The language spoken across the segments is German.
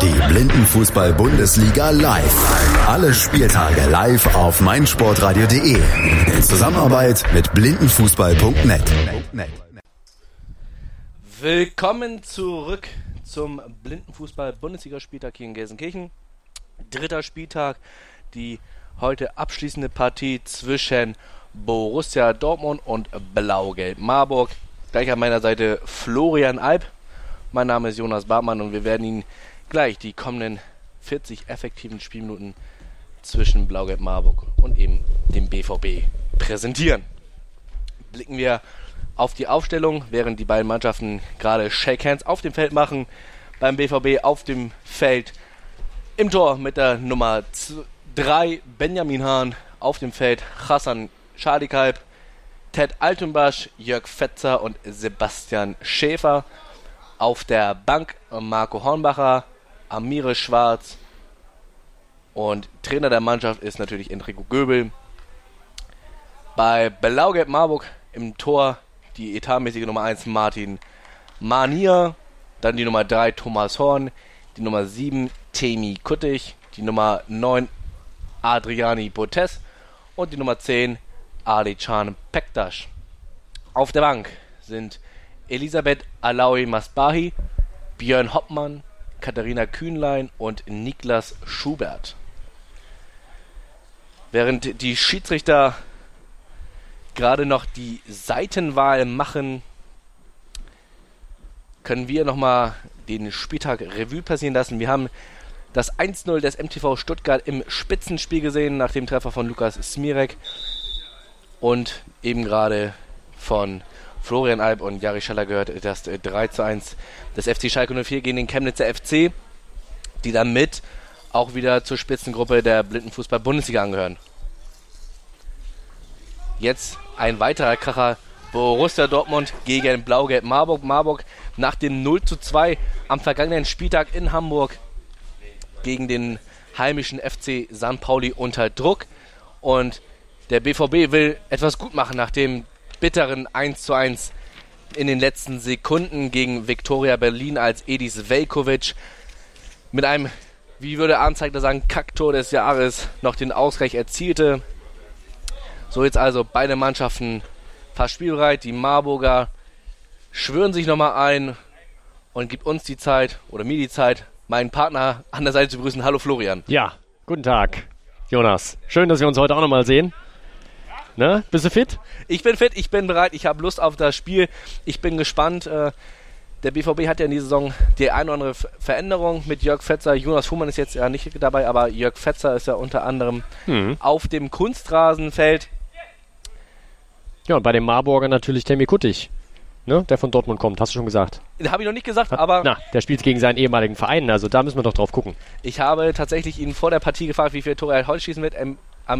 Die Blindenfußball-Bundesliga live. Alle Spieltage live auf meinsportradio.de. In Zusammenarbeit mit blindenfußball.net. Willkommen zurück zum Blindenfußball-Bundesligaspieltag hier in Gelsenkirchen. Dritter Spieltag, die heute abschließende Partie zwischen Borussia Dortmund und Blau-Gelb Marburg. Gleich an meiner Seite Florian Alp. Mein Name ist Jonas Bartmann und wir werden Ihnen gleich die kommenden 40 effektiven Spielminuten zwischen Blau-Gelb Marburg und eben dem BVB präsentieren. Blicken wir auf die Aufstellung, während die beiden Mannschaften gerade Shake Hands auf dem Feld machen. Beim BVB auf dem Feld im Tor mit der Nummer 3 Benjamin Hahn, auf dem Feld Hassan Schadikalb, Ted Altenbasch, Jörg Fetzer und Sebastian Schäfer. Auf der Bank Marco Hornbacher, Amire Schwarz und Trainer der Mannschaft ist natürlich Enrico Göbel. Bei Blau-Gelb Marburg im Tor die etatmäßige Nummer 1 Martin Manier, dann die Nummer 3 Thomas Horn, die Nummer 7 Temi Kuttig, die Nummer 9 Adriani Botes und die Nummer 10 Ali Can Pektasch. Auf der Bank sind Elisabeth Alaui Masbahi, Björn Hoppmann, Katharina Kühnlein und Niklas Schubert. Während die Schiedsrichter gerade noch die Seitenwahl machen, können wir nochmal den Spieltag Revue passieren lassen. Wir haben das 1-0 des MTV Stuttgart im Spitzenspiel gesehen, nach dem Treffer von Lukas Smirek und eben gerade von Florian Alp und Jari Schaller gehört, das 3 zu 1 des FC Schalke 04 gegen den Chemnitzer FC, die dann mit auch wieder zur Spitzengruppe der Blindenfußball-Bundesliga angehören. Jetzt ein weiterer Kracher. Borussia Dortmund gegen Blau-Gelb Marburg. Marburg nach dem 0 zu 2 am vergangenen Spieltag in Hamburg gegen den heimischen FC St. Pauli unter Druck. Und der BVB will etwas gut machen nach dem bitteren 1 zu 1 in den letzten Sekunden gegen Viktoria Berlin, als Edis Velkovic mit einem, wie würde Anzeiger sagen, Kacktor des Jahres noch den Ausgleich erzielte. So jetzt also beide Mannschaften fast spielbereit. Die Marburger schwören sich nochmal ein und gibt uns die Zeit oder mir die Zeit, meinen Partner an der Seite zu begrüßen. Hallo Florian. Ja, guten Tag, Jonas. Schön, dass wir uns heute auch nochmal sehen. Ne? Bist du fit? Ich bin fit, ich bin bereit, ich habe Lust auf das Spiel. Ich bin gespannt. Äh, der BVB hat ja in dieser Saison die eine oder andere Veränderung mit Jörg Fetzer. Jonas Fuhrmann ist jetzt ja nicht dabei, aber Jörg Fetzer ist ja unter anderem mhm. auf dem Kunstrasenfeld. Ja, und bei dem Marburger natürlich Temi Kuttig, ne? der von Dortmund kommt, hast du schon gesagt. Habe ich noch nicht gesagt, aber. Na, der spielt gegen seinen ehemaligen Verein, also da müssen wir doch drauf gucken. Ich habe tatsächlich ihn vor der Partie gefragt, wie viele Tore er heute schießen wird. Ähm,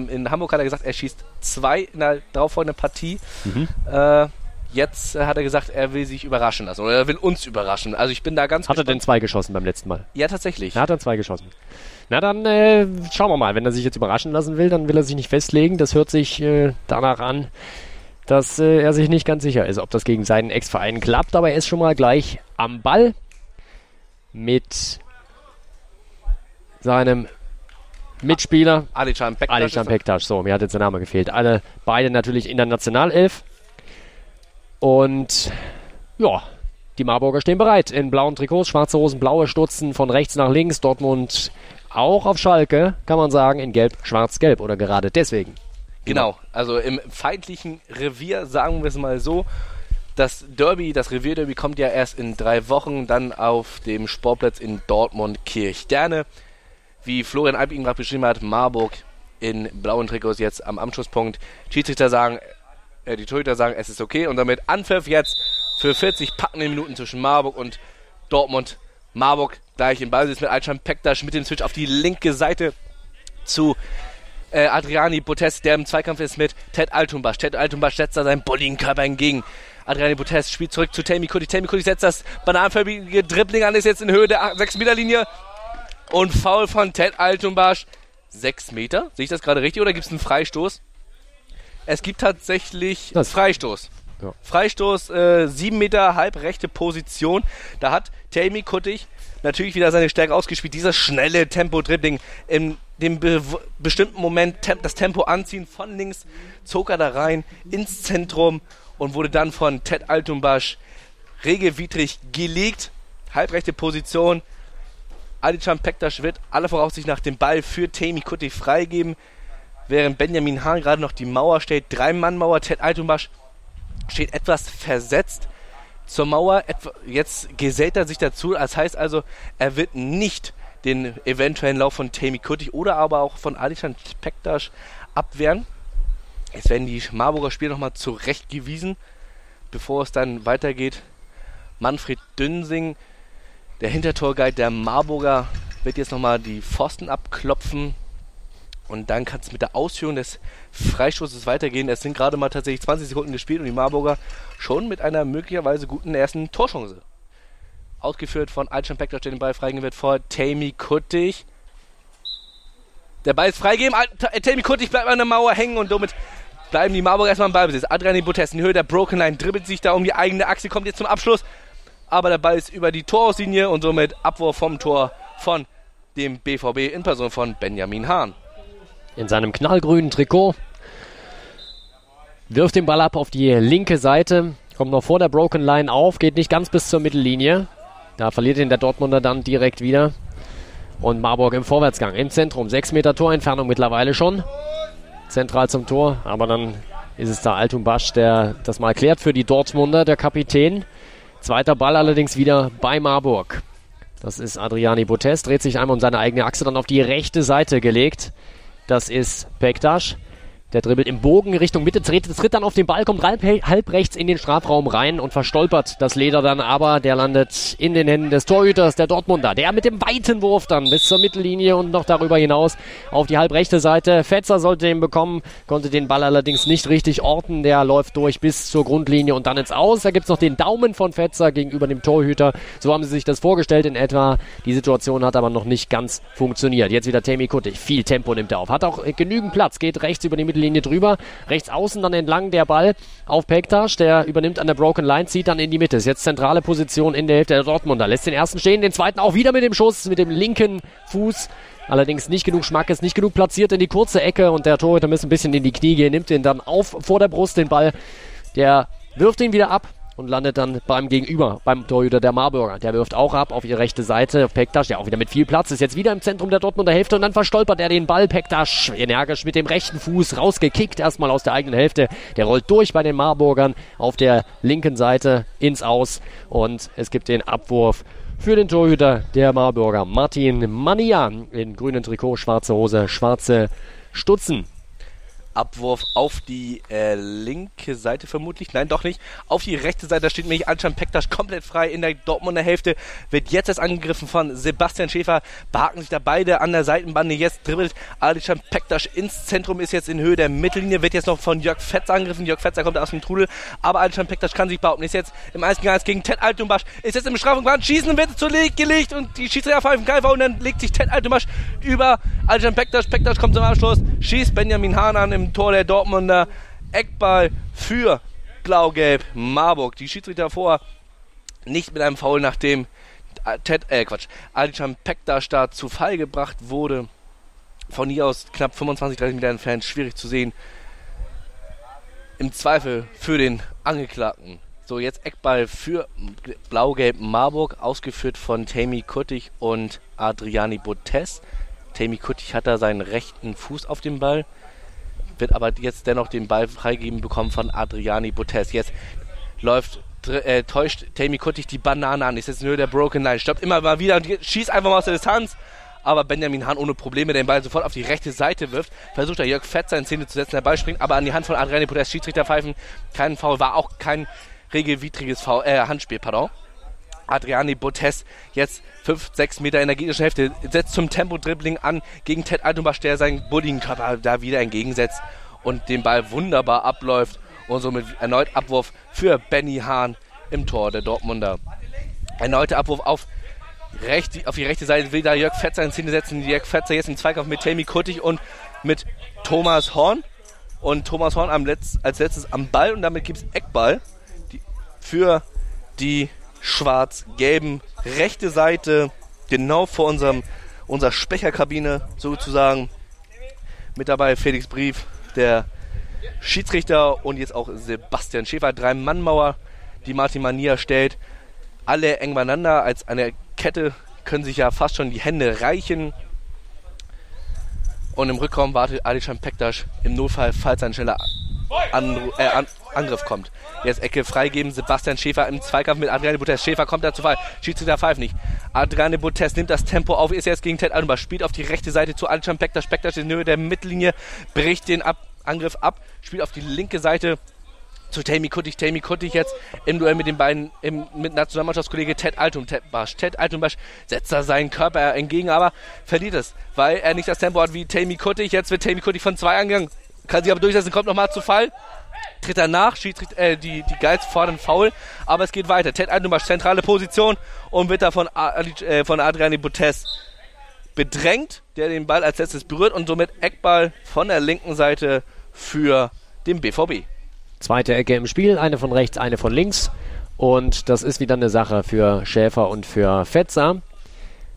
in Hamburg hat er gesagt, er schießt zwei in der darauffolgenden Partie. Mhm. Äh, jetzt hat er gesagt, er will sich überraschen lassen oder er will uns überraschen. Also ich bin da ganz Hat gespannt. er denn zwei geschossen beim letzten Mal? Ja, tatsächlich. Er hat dann zwei geschossen. Na dann äh, schauen wir mal. Wenn er sich jetzt überraschen lassen will, dann will er sich nicht festlegen. Das hört sich äh, danach an, dass äh, er sich nicht ganz sicher ist, ob das gegen seinen Ex-Verein klappt. Aber er ist schon mal gleich am Ball mit seinem Mitspieler. Alican Pektas. Alican Pektas, so, mir hat jetzt der Name gefehlt. Alle beide natürlich in der Nationalelf. Und ja, die Marburger stehen bereit in blauen Trikots, schwarze Hosen, blaue Stutzen von rechts nach links. Dortmund auch auf Schalke, kann man sagen, in gelb, schwarz, gelb oder gerade deswegen. Genau, also im feindlichen Revier, sagen wir es mal so. Das Derby, das Revierderby kommt ja erst in drei Wochen dann auf dem Sportplatz in Dortmund-Kirchderne wie Florian Alp ihn gerade beschrieben hat, Marburg in blauen Trikots jetzt am Anschlusspunkt. Schiedsrichter sagen, äh, die Torhüter sagen, es ist okay und damit Anpfiff jetzt für 40 packende Minuten zwischen Marburg und Dortmund. Marburg gleich im Ballsitz mit Alcan Pektasch mit dem Switch auf die linke Seite zu äh, Adriani Botes, der im Zweikampf ist mit Ted Altumbasch. Ted Altumbasch setzt da seinen bulligen Körper entgegen. Adriani Botes spielt zurück zu Tammy Cuddy. Tammy Cuddy setzt das bananenförmige Dribbling an, ist jetzt in Höhe der 6-Meter-Linie. Und Foul von Ted Altumbasch. Sechs Meter? Sehe ich das gerade richtig oder gibt es einen Freistoß? Es gibt tatsächlich das Freistoß. Ja. Freistoß, äh, sieben Meter halb rechte Position. Da hat Tammy Kuttig natürlich wieder seine Stärke ausgespielt. Dieses schnelle Tempo-Dribbling in dem be bestimmten Moment tem das Tempo anziehen von links, zog er da rein ins Zentrum und wurde dann von Ted Altumbasch regelwidrig gelegt. Halbrechte Position. Adichan Pektas wird alle Voraussicht nach dem Ball für Temi Kutti freigeben, während Benjamin Hahn gerade noch die Mauer stellt. Drei-Mann-Mauer. Ted Altumbasch steht etwas versetzt zur Mauer. Jetzt gesellt er sich dazu. Das heißt also, er wird nicht den eventuellen Lauf von Tammy Kuttig oder aber auch von Alishan Pektas abwehren. Jetzt werden die Marburger Spieler nochmal zurechtgewiesen, bevor es dann weitergeht. Manfred Dünsing, der Hintertorguide der Marburger, wird jetzt nochmal die Pfosten abklopfen. Und dann kann es mit der Ausführung des Freistoßes weitergehen. Es sind gerade mal tatsächlich 20 Sekunden gespielt und die Marburger schon mit einer möglicherweise guten ersten Torchance. Ausgeführt von Alchan Pektor, der den Ball freigeben wird vor Tammy Kuttig. Der Ball ist freigegeben. Äh, Tammy Kuttig bleibt an der Mauer hängen und somit bleiben die Marburger erstmal im Ballbesitz. Adrian Botes in Höhe der Broken Line dribbelt sich da um die eigene Achse, kommt jetzt zum Abschluss. Aber der Ball ist über die Torauslinie und somit Abwurf vom Tor von dem BVB in Person von Benjamin Hahn in seinem knallgrünen Trikot. Wirft den Ball ab auf die linke Seite. Kommt noch vor der Broken Line auf. Geht nicht ganz bis zur Mittellinie. Da verliert ihn der Dortmunder dann direkt wieder. Und Marburg im Vorwärtsgang. Im Zentrum. 6 Meter Torentfernung mittlerweile schon. Zentral zum Tor. Aber dann ist es da Altum Basch, der das mal klärt für die Dortmunder, der Kapitän. Zweiter Ball allerdings wieder bei Marburg. Das ist Adriani Botes, dreht sich einmal um seine eigene Achse dann auf die rechte Seite gelegt. Das ist Bektasch. Der dribbelt im Bogen Richtung Mitte, tritt, dann auf den Ball, kommt halb, rechts in den Strafraum rein und verstolpert das Leder dann aber. Der landet in den Händen des Torhüters, der Dortmunder. Der mit dem weiten Wurf dann bis zur Mittellinie und noch darüber hinaus auf die halbrechte Seite. Fetzer sollte den bekommen, konnte den Ball allerdings nicht richtig orten. Der läuft durch bis zur Grundlinie und dann ins Aus. Da gibt's noch den Daumen von Fetzer gegenüber dem Torhüter. So haben sie sich das vorgestellt in etwa. Die Situation hat aber noch nicht ganz funktioniert. Jetzt wieder Temi Kuttig. Viel Tempo nimmt er auf. Hat auch genügend Platz. Geht rechts über die Mittellinie Mittellinie drüber. Rechts außen dann entlang der Ball auf Pektas. Der übernimmt an der Broken Line, zieht dann in die Mitte. Ist jetzt zentrale Position in der Hälfte der Dortmunder. Lässt den ersten stehen, den zweiten auch wieder mit dem Schuss, mit dem linken Fuß. Allerdings nicht genug Schmack ist nicht genug platziert in die kurze Ecke und der Torhüter muss ein bisschen in die Knie gehen, nimmt den dann auf vor der Brust, den Ball. Der wirft ihn wieder ab und landet dann beim Gegenüber, beim Torhüter der Marburger. Der wirft auch ab auf die rechte Seite. Auf Pektasch, der auch wieder mit viel Platz ist, jetzt wieder im Zentrum der Dortmunder Hälfte und dann verstolpert er den Ball. Pektasch energisch mit dem rechten Fuß rausgekickt, erstmal aus der eigenen Hälfte. Der rollt durch bei den Marburgern auf der linken Seite ins Aus und es gibt den Abwurf für den Torhüter der Marburger Martin Mania in grünen Trikot, schwarze Hose, schwarze Stutzen. Abwurf auf die äh, linke Seite vermutlich. Nein, doch nicht. Auf die rechte Seite, da steht nämlich Alcan Pektas komplett frei in der Dortmunder Hälfte. Wird jetzt erst angegriffen von Sebastian Schäfer. Behaken sich da beide an der Seitenbande. Jetzt dribbelt Alcan Pektas ins Zentrum, ist jetzt in Höhe der Mittellinie. Wird jetzt noch von Jörg Fetzer angegriffen. Jörg Fetzer kommt aus dem Trudel. Aber Alcan Pektas kann sich behaupten. Ist jetzt im 1 gegen 1 gegen Ted Altumbasch. Ist jetzt im Strafraum schießen, wird zugelegt gelegt und die Schiedsrichter pfeifen Greifer und dann legt sich Ted Altumbasch über Alcan Pektas. Pektas kommt zum Abschluss. Schießt Benjamin Hahn an im Tor der Dortmunder. Eckball für Blau-Gelb Marburg. Die Schiedsrichter vor nicht mit einem Foul, nachdem Ted, äh Quatsch, Adichan Pektas da zu Fall gebracht wurde. Von hier aus knapp 25, 30 Meter entfernt, schwierig zu sehen. Im Zweifel für den Angeklagten. So, jetzt Eckball für Blau-Gelb Marburg, ausgeführt von Tammy Kuttig und Adriani Botes. Tammy Kuttig hat da seinen rechten Fuß auf dem Ball wird aber jetzt dennoch den Ball freigegeben bekommen von Adriani Botes. Jetzt läuft äh, täuscht Tammy Kuttig die Banane an. Ist jetzt nur der Broken Line. Stoppt immer mal wieder und schießt einfach mal aus der Distanz. Aber Benjamin Hahn ohne Probleme den Ball sofort auf die rechte Seite wirft. Versucht er Jörg Fetzer in Szene zu setzen. Der Ball springt aber an die Hand von Adriani Botes. Schiedsrichter pfeifen. Kein Foul. War auch kein regelwidriges Foul, äh, Handspiel, pardon. Adriani Botes jetzt 5, 6 Meter gegnerischen Hälfte, setzt zum Tempo-Dribbling an gegen Ted Altenbach, der seinen bulligen Körper da wieder entgegensetzt und den Ball wunderbar abläuft und somit erneut Abwurf für Benny Hahn im Tor der Dortmunder. Erneuter Abwurf auf, recht, auf die rechte Seite will da Jörg Fetzer in Szene setzen. Jörg Fetzer jetzt im Zweikampf mit Tammy Kuttig und mit Thomas Horn. Und Thomas Horn Letz-, als letztes am Ball und damit gibt es Eckball die, für die schwarz-gelben rechte Seite genau vor unserem, unserer Sprecherkabine sozusagen. Mit dabei Felix Brief, der Schiedsrichter und jetzt auch Sebastian Schäfer, drei Mannmauer, die Martin Mania stellt. Alle eng beieinander als eine Kette können sich ja fast schon die Hände reichen. Und im Rückraum wartet Alishan Pektas im Notfall, falls ein schneller Anru äh, An Angriff kommt. Jetzt Ecke freigeben, Sebastian Schäfer im Zweikampf mit Adriane Butes. Schäfer kommt dazu Fall, Schiedsrichter pfeift nicht. Adriane Butes nimmt das Tempo auf, ist jetzt gegen Ted Alba, spielt auf die rechte Seite zu Alishan Pektas. Pektas in Höhe der Mittellinie, bricht den ab Angriff ab, spielt auf die linke Seite zu Tammy Kuttig. Tammy Kuttig jetzt im Duell mit den beiden, im, mit Nationalmannschaftskollege Ted Altum, Ted Basch. Ted Altumbasch setzt da seinen Körper entgegen, aber verliert es, weil er nicht das Tempo hat wie Tammy Kuttig. Jetzt wird Tammy Kuttig von zwei angegangen, kann sich aber durchsetzen, kommt nochmal zu Fall. Tritt er nach, Schiedsrichter, äh, die, die Guides fordern faul, aber es geht weiter. Ted Altumbasch, zentrale Position und wird da von, äh, von Adriani Butes bedrängt, der den Ball als letztes berührt und somit Eckball von der linken Seite für den BVB. Zweite Ecke im Spiel, eine von rechts, eine von links. Und das ist wieder eine Sache für Schäfer und für Fetzer.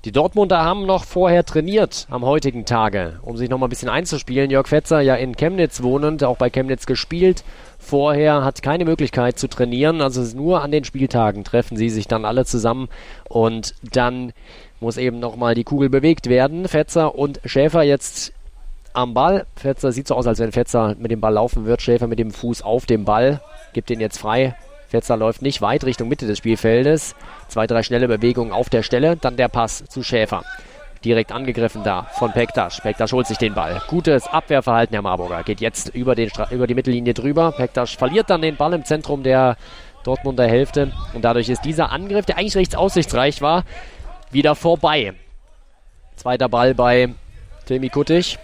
Die Dortmunder haben noch vorher trainiert am heutigen Tage, um sich noch mal ein bisschen einzuspielen. Jörg Fetzer ja in Chemnitz wohnend, auch bei Chemnitz gespielt. Vorher hat keine Möglichkeit zu trainieren, also nur an den Spieltagen treffen sie sich dann alle zusammen und dann muss eben noch mal die Kugel bewegt werden. Fetzer und Schäfer jetzt am Ball. Fetzer sieht so aus, als wenn Fetzer mit dem Ball laufen wird. Schäfer mit dem Fuß auf dem Ball. Gibt den jetzt frei. Fetzer läuft nicht weit Richtung Mitte des Spielfeldes. Zwei, drei schnelle Bewegungen auf der Stelle. Dann der Pass zu Schäfer. Direkt angegriffen da von Pektas. Pektas holt sich den Ball. Gutes Abwehrverhalten der Marburger. Geht jetzt über, den über die Mittellinie drüber. Pektas verliert dann den Ball im Zentrum der Dortmunder Hälfte. Und dadurch ist dieser Angriff, der eigentlich rechts aussichtsreich war, wieder vorbei. Zweiter Ball bei Tilmi Kuttig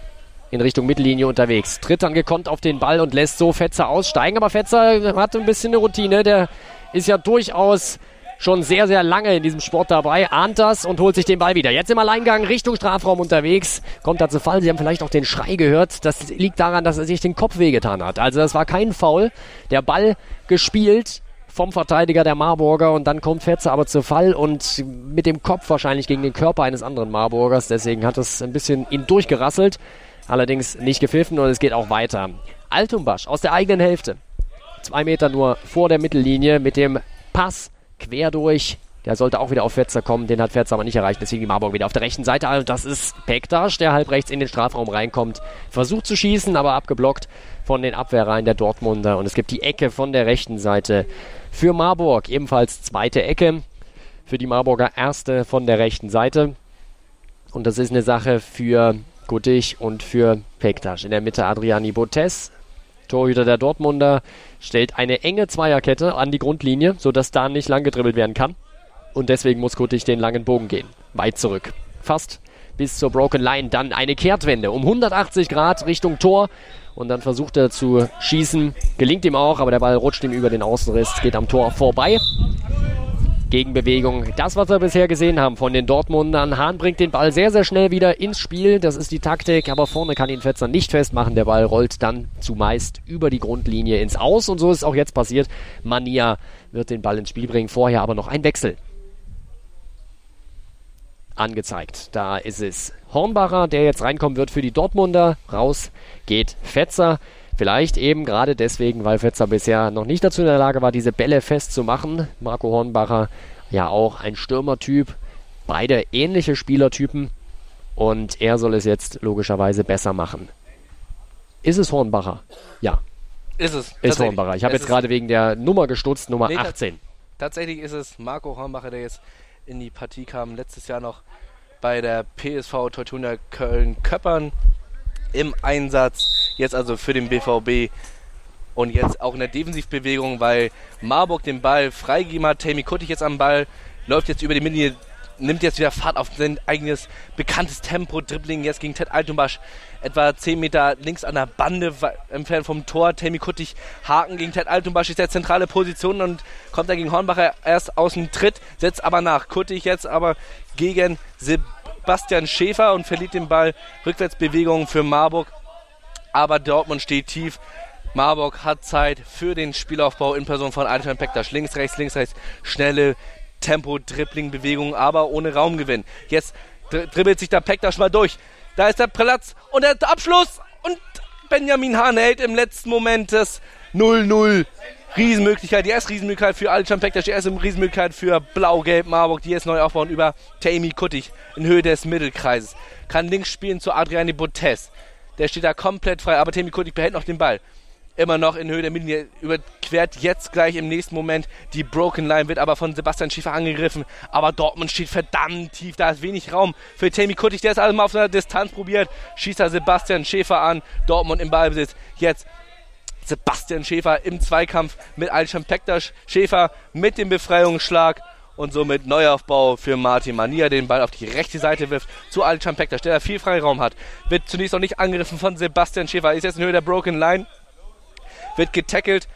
in Richtung Mittellinie unterwegs. Tritt dann gekonnt auf den Ball und lässt so Fetzer aussteigen. Aber Fetzer hat ein bisschen eine Routine. Der ist ja durchaus schon sehr, sehr lange in diesem Sport dabei, ahnt das und holt sich den Ball wieder. Jetzt im Alleingang Richtung Strafraum unterwegs, kommt da zu Fall. Sie haben vielleicht auch den Schrei gehört. Das liegt daran, dass er sich den Kopf wehgetan hat. Also das war kein Foul. Der Ball gespielt vom Verteidiger der Marburger und dann kommt Fetzer aber zu Fall und mit dem Kopf wahrscheinlich gegen den Körper eines anderen Marburgers. Deswegen hat es ein bisschen ihn durchgerasselt allerdings nicht gepfiffen und es geht auch weiter. Altumbasch aus der eigenen Hälfte. Zwei Meter nur vor der Mittellinie mit dem Pass quer durch. Der sollte auch wieder auf Fetzer kommen, den hat Fetzer aber nicht erreicht, deswegen die Marburg wieder auf der rechten Seite. Und das ist Pektasch, der halb rechts in den Strafraum reinkommt. Versucht zu schießen, aber abgeblockt von den Abwehrreihen der Dortmunder. Und es gibt die Ecke von der rechten Seite für Marburg. Ebenfalls zweite Ecke für die Marburger erste von der rechten Seite. Und das ist eine Sache für Guttig und für Pektas. In der Mitte Adriani Botes, Torhüter der Dortmunder, stellt eine enge Zweierkette an die Grundlinie, sodass da nicht lang gedribbelt werden kann. Und deswegen muss Guttig den langen Bogen gehen. Weit zurück. Fast bis zur Broken Line. Dann eine Kehrtwende um 180 Grad Richtung Tor. Und dann versucht er zu schießen. Gelingt ihm auch, aber der Ball rutscht ihm über den Außenriss, geht am Tor vorbei. Gegenbewegung. Das, was wir bisher gesehen haben von den Dortmundern. Hahn bringt den Ball sehr, sehr schnell wieder ins Spiel. Das ist die Taktik, aber vorne kann ihn Fetzer nicht festmachen. Der Ball rollt dann zumeist über die Grundlinie ins Aus und so ist auch jetzt passiert. Mania wird den Ball ins Spiel bringen. Vorher aber noch ein Wechsel. Angezeigt. Da ist es Hornbacher, der jetzt reinkommen wird für die Dortmunder. Raus geht Fetzer. Vielleicht eben gerade deswegen, weil Fetzer bisher noch nicht dazu in der Lage war, diese Bälle festzumachen. Marco Hornbacher ja auch ein Stürmertyp. Beide ähnliche Spielertypen. Und er soll es jetzt logischerweise besser machen. Ist es Hornbacher? Ja. Ist es. Ist Hornbacher. Ich habe jetzt gerade wegen der Nummer gestutzt, Nummer nee, 18. Tatsächlich ist es Marco Hornbacher, der jetzt in die Partie kam. Letztes Jahr noch bei der PSV Teutonia Köln-Köppern im Einsatz. Jetzt also für den BVB. Und jetzt auch in der Defensivbewegung, weil Marburg den Ball freigegeben hat. Tammy Kuttig jetzt am Ball, läuft jetzt über die Mittellinie, nimmt jetzt wieder Fahrt auf sein eigenes bekanntes Tempo. Dribbling jetzt gegen Ted Altumbasch. Etwa 10 Meter links an der Bande entfernt vom Tor. Tammy Kuttig Haken gegen Ted Altumbasch ist der zentrale Position und kommt dann gegen Hornbacher erst aus dem Tritt, setzt aber nach. Kuttig jetzt aber gegen Sebastian Bastian Schäfer und verliert den Ball. Rückwärtsbewegung für Marburg. Aber Dortmund steht tief. Marburg hat Zeit für den Spielaufbau in Person von Alexander Pektas. Links, rechts, links, rechts. Schnelle Tempo-Dribbling-Bewegung, aber ohne Raumgewinn. Jetzt dribbelt sich der Pektas mal durch. Da ist der Platz und der Abschluss und Benjamin Hahn hält im letzten Moment das 0-0. Riesenmöglichkeit, die erste Riesenmöglichkeit für Alcan Pektas, die erste Riesenmöglichkeit für Blau-Gelb Marburg, die jetzt neu aufbauen über Tammy Kuttig in Höhe des Mittelkreises. Kann links spielen zu Adriani Botes. Der steht da komplett frei, aber Tammy Kuttig behält noch den Ball immer noch in Höhe der Mittellinie, überquert jetzt gleich im nächsten Moment die Broken Line, wird aber von Sebastian Schiefer angegriffen. Aber Dortmund steht verdammt tief, da ist wenig Raum für Tammy Kuttig, der es alles mal auf einer Distanz probiert. Schießt er Sebastian Schäfer an, Dortmund im Ballbesitz. Jetzt Sebastian Schäfer im Zweikampf mit Alsham Pektas. Schäfer mit dem Befreiungsschlag und somit Neuaufbau für Martin Mania, den Ball auf die rechte Seite wirft zu Alsham Pektas, der da viel Freiraum hat. Wird zunächst noch nicht angegriffen von Sebastian Schäfer, ist jetzt in Höhe der Broken Line wird getackelt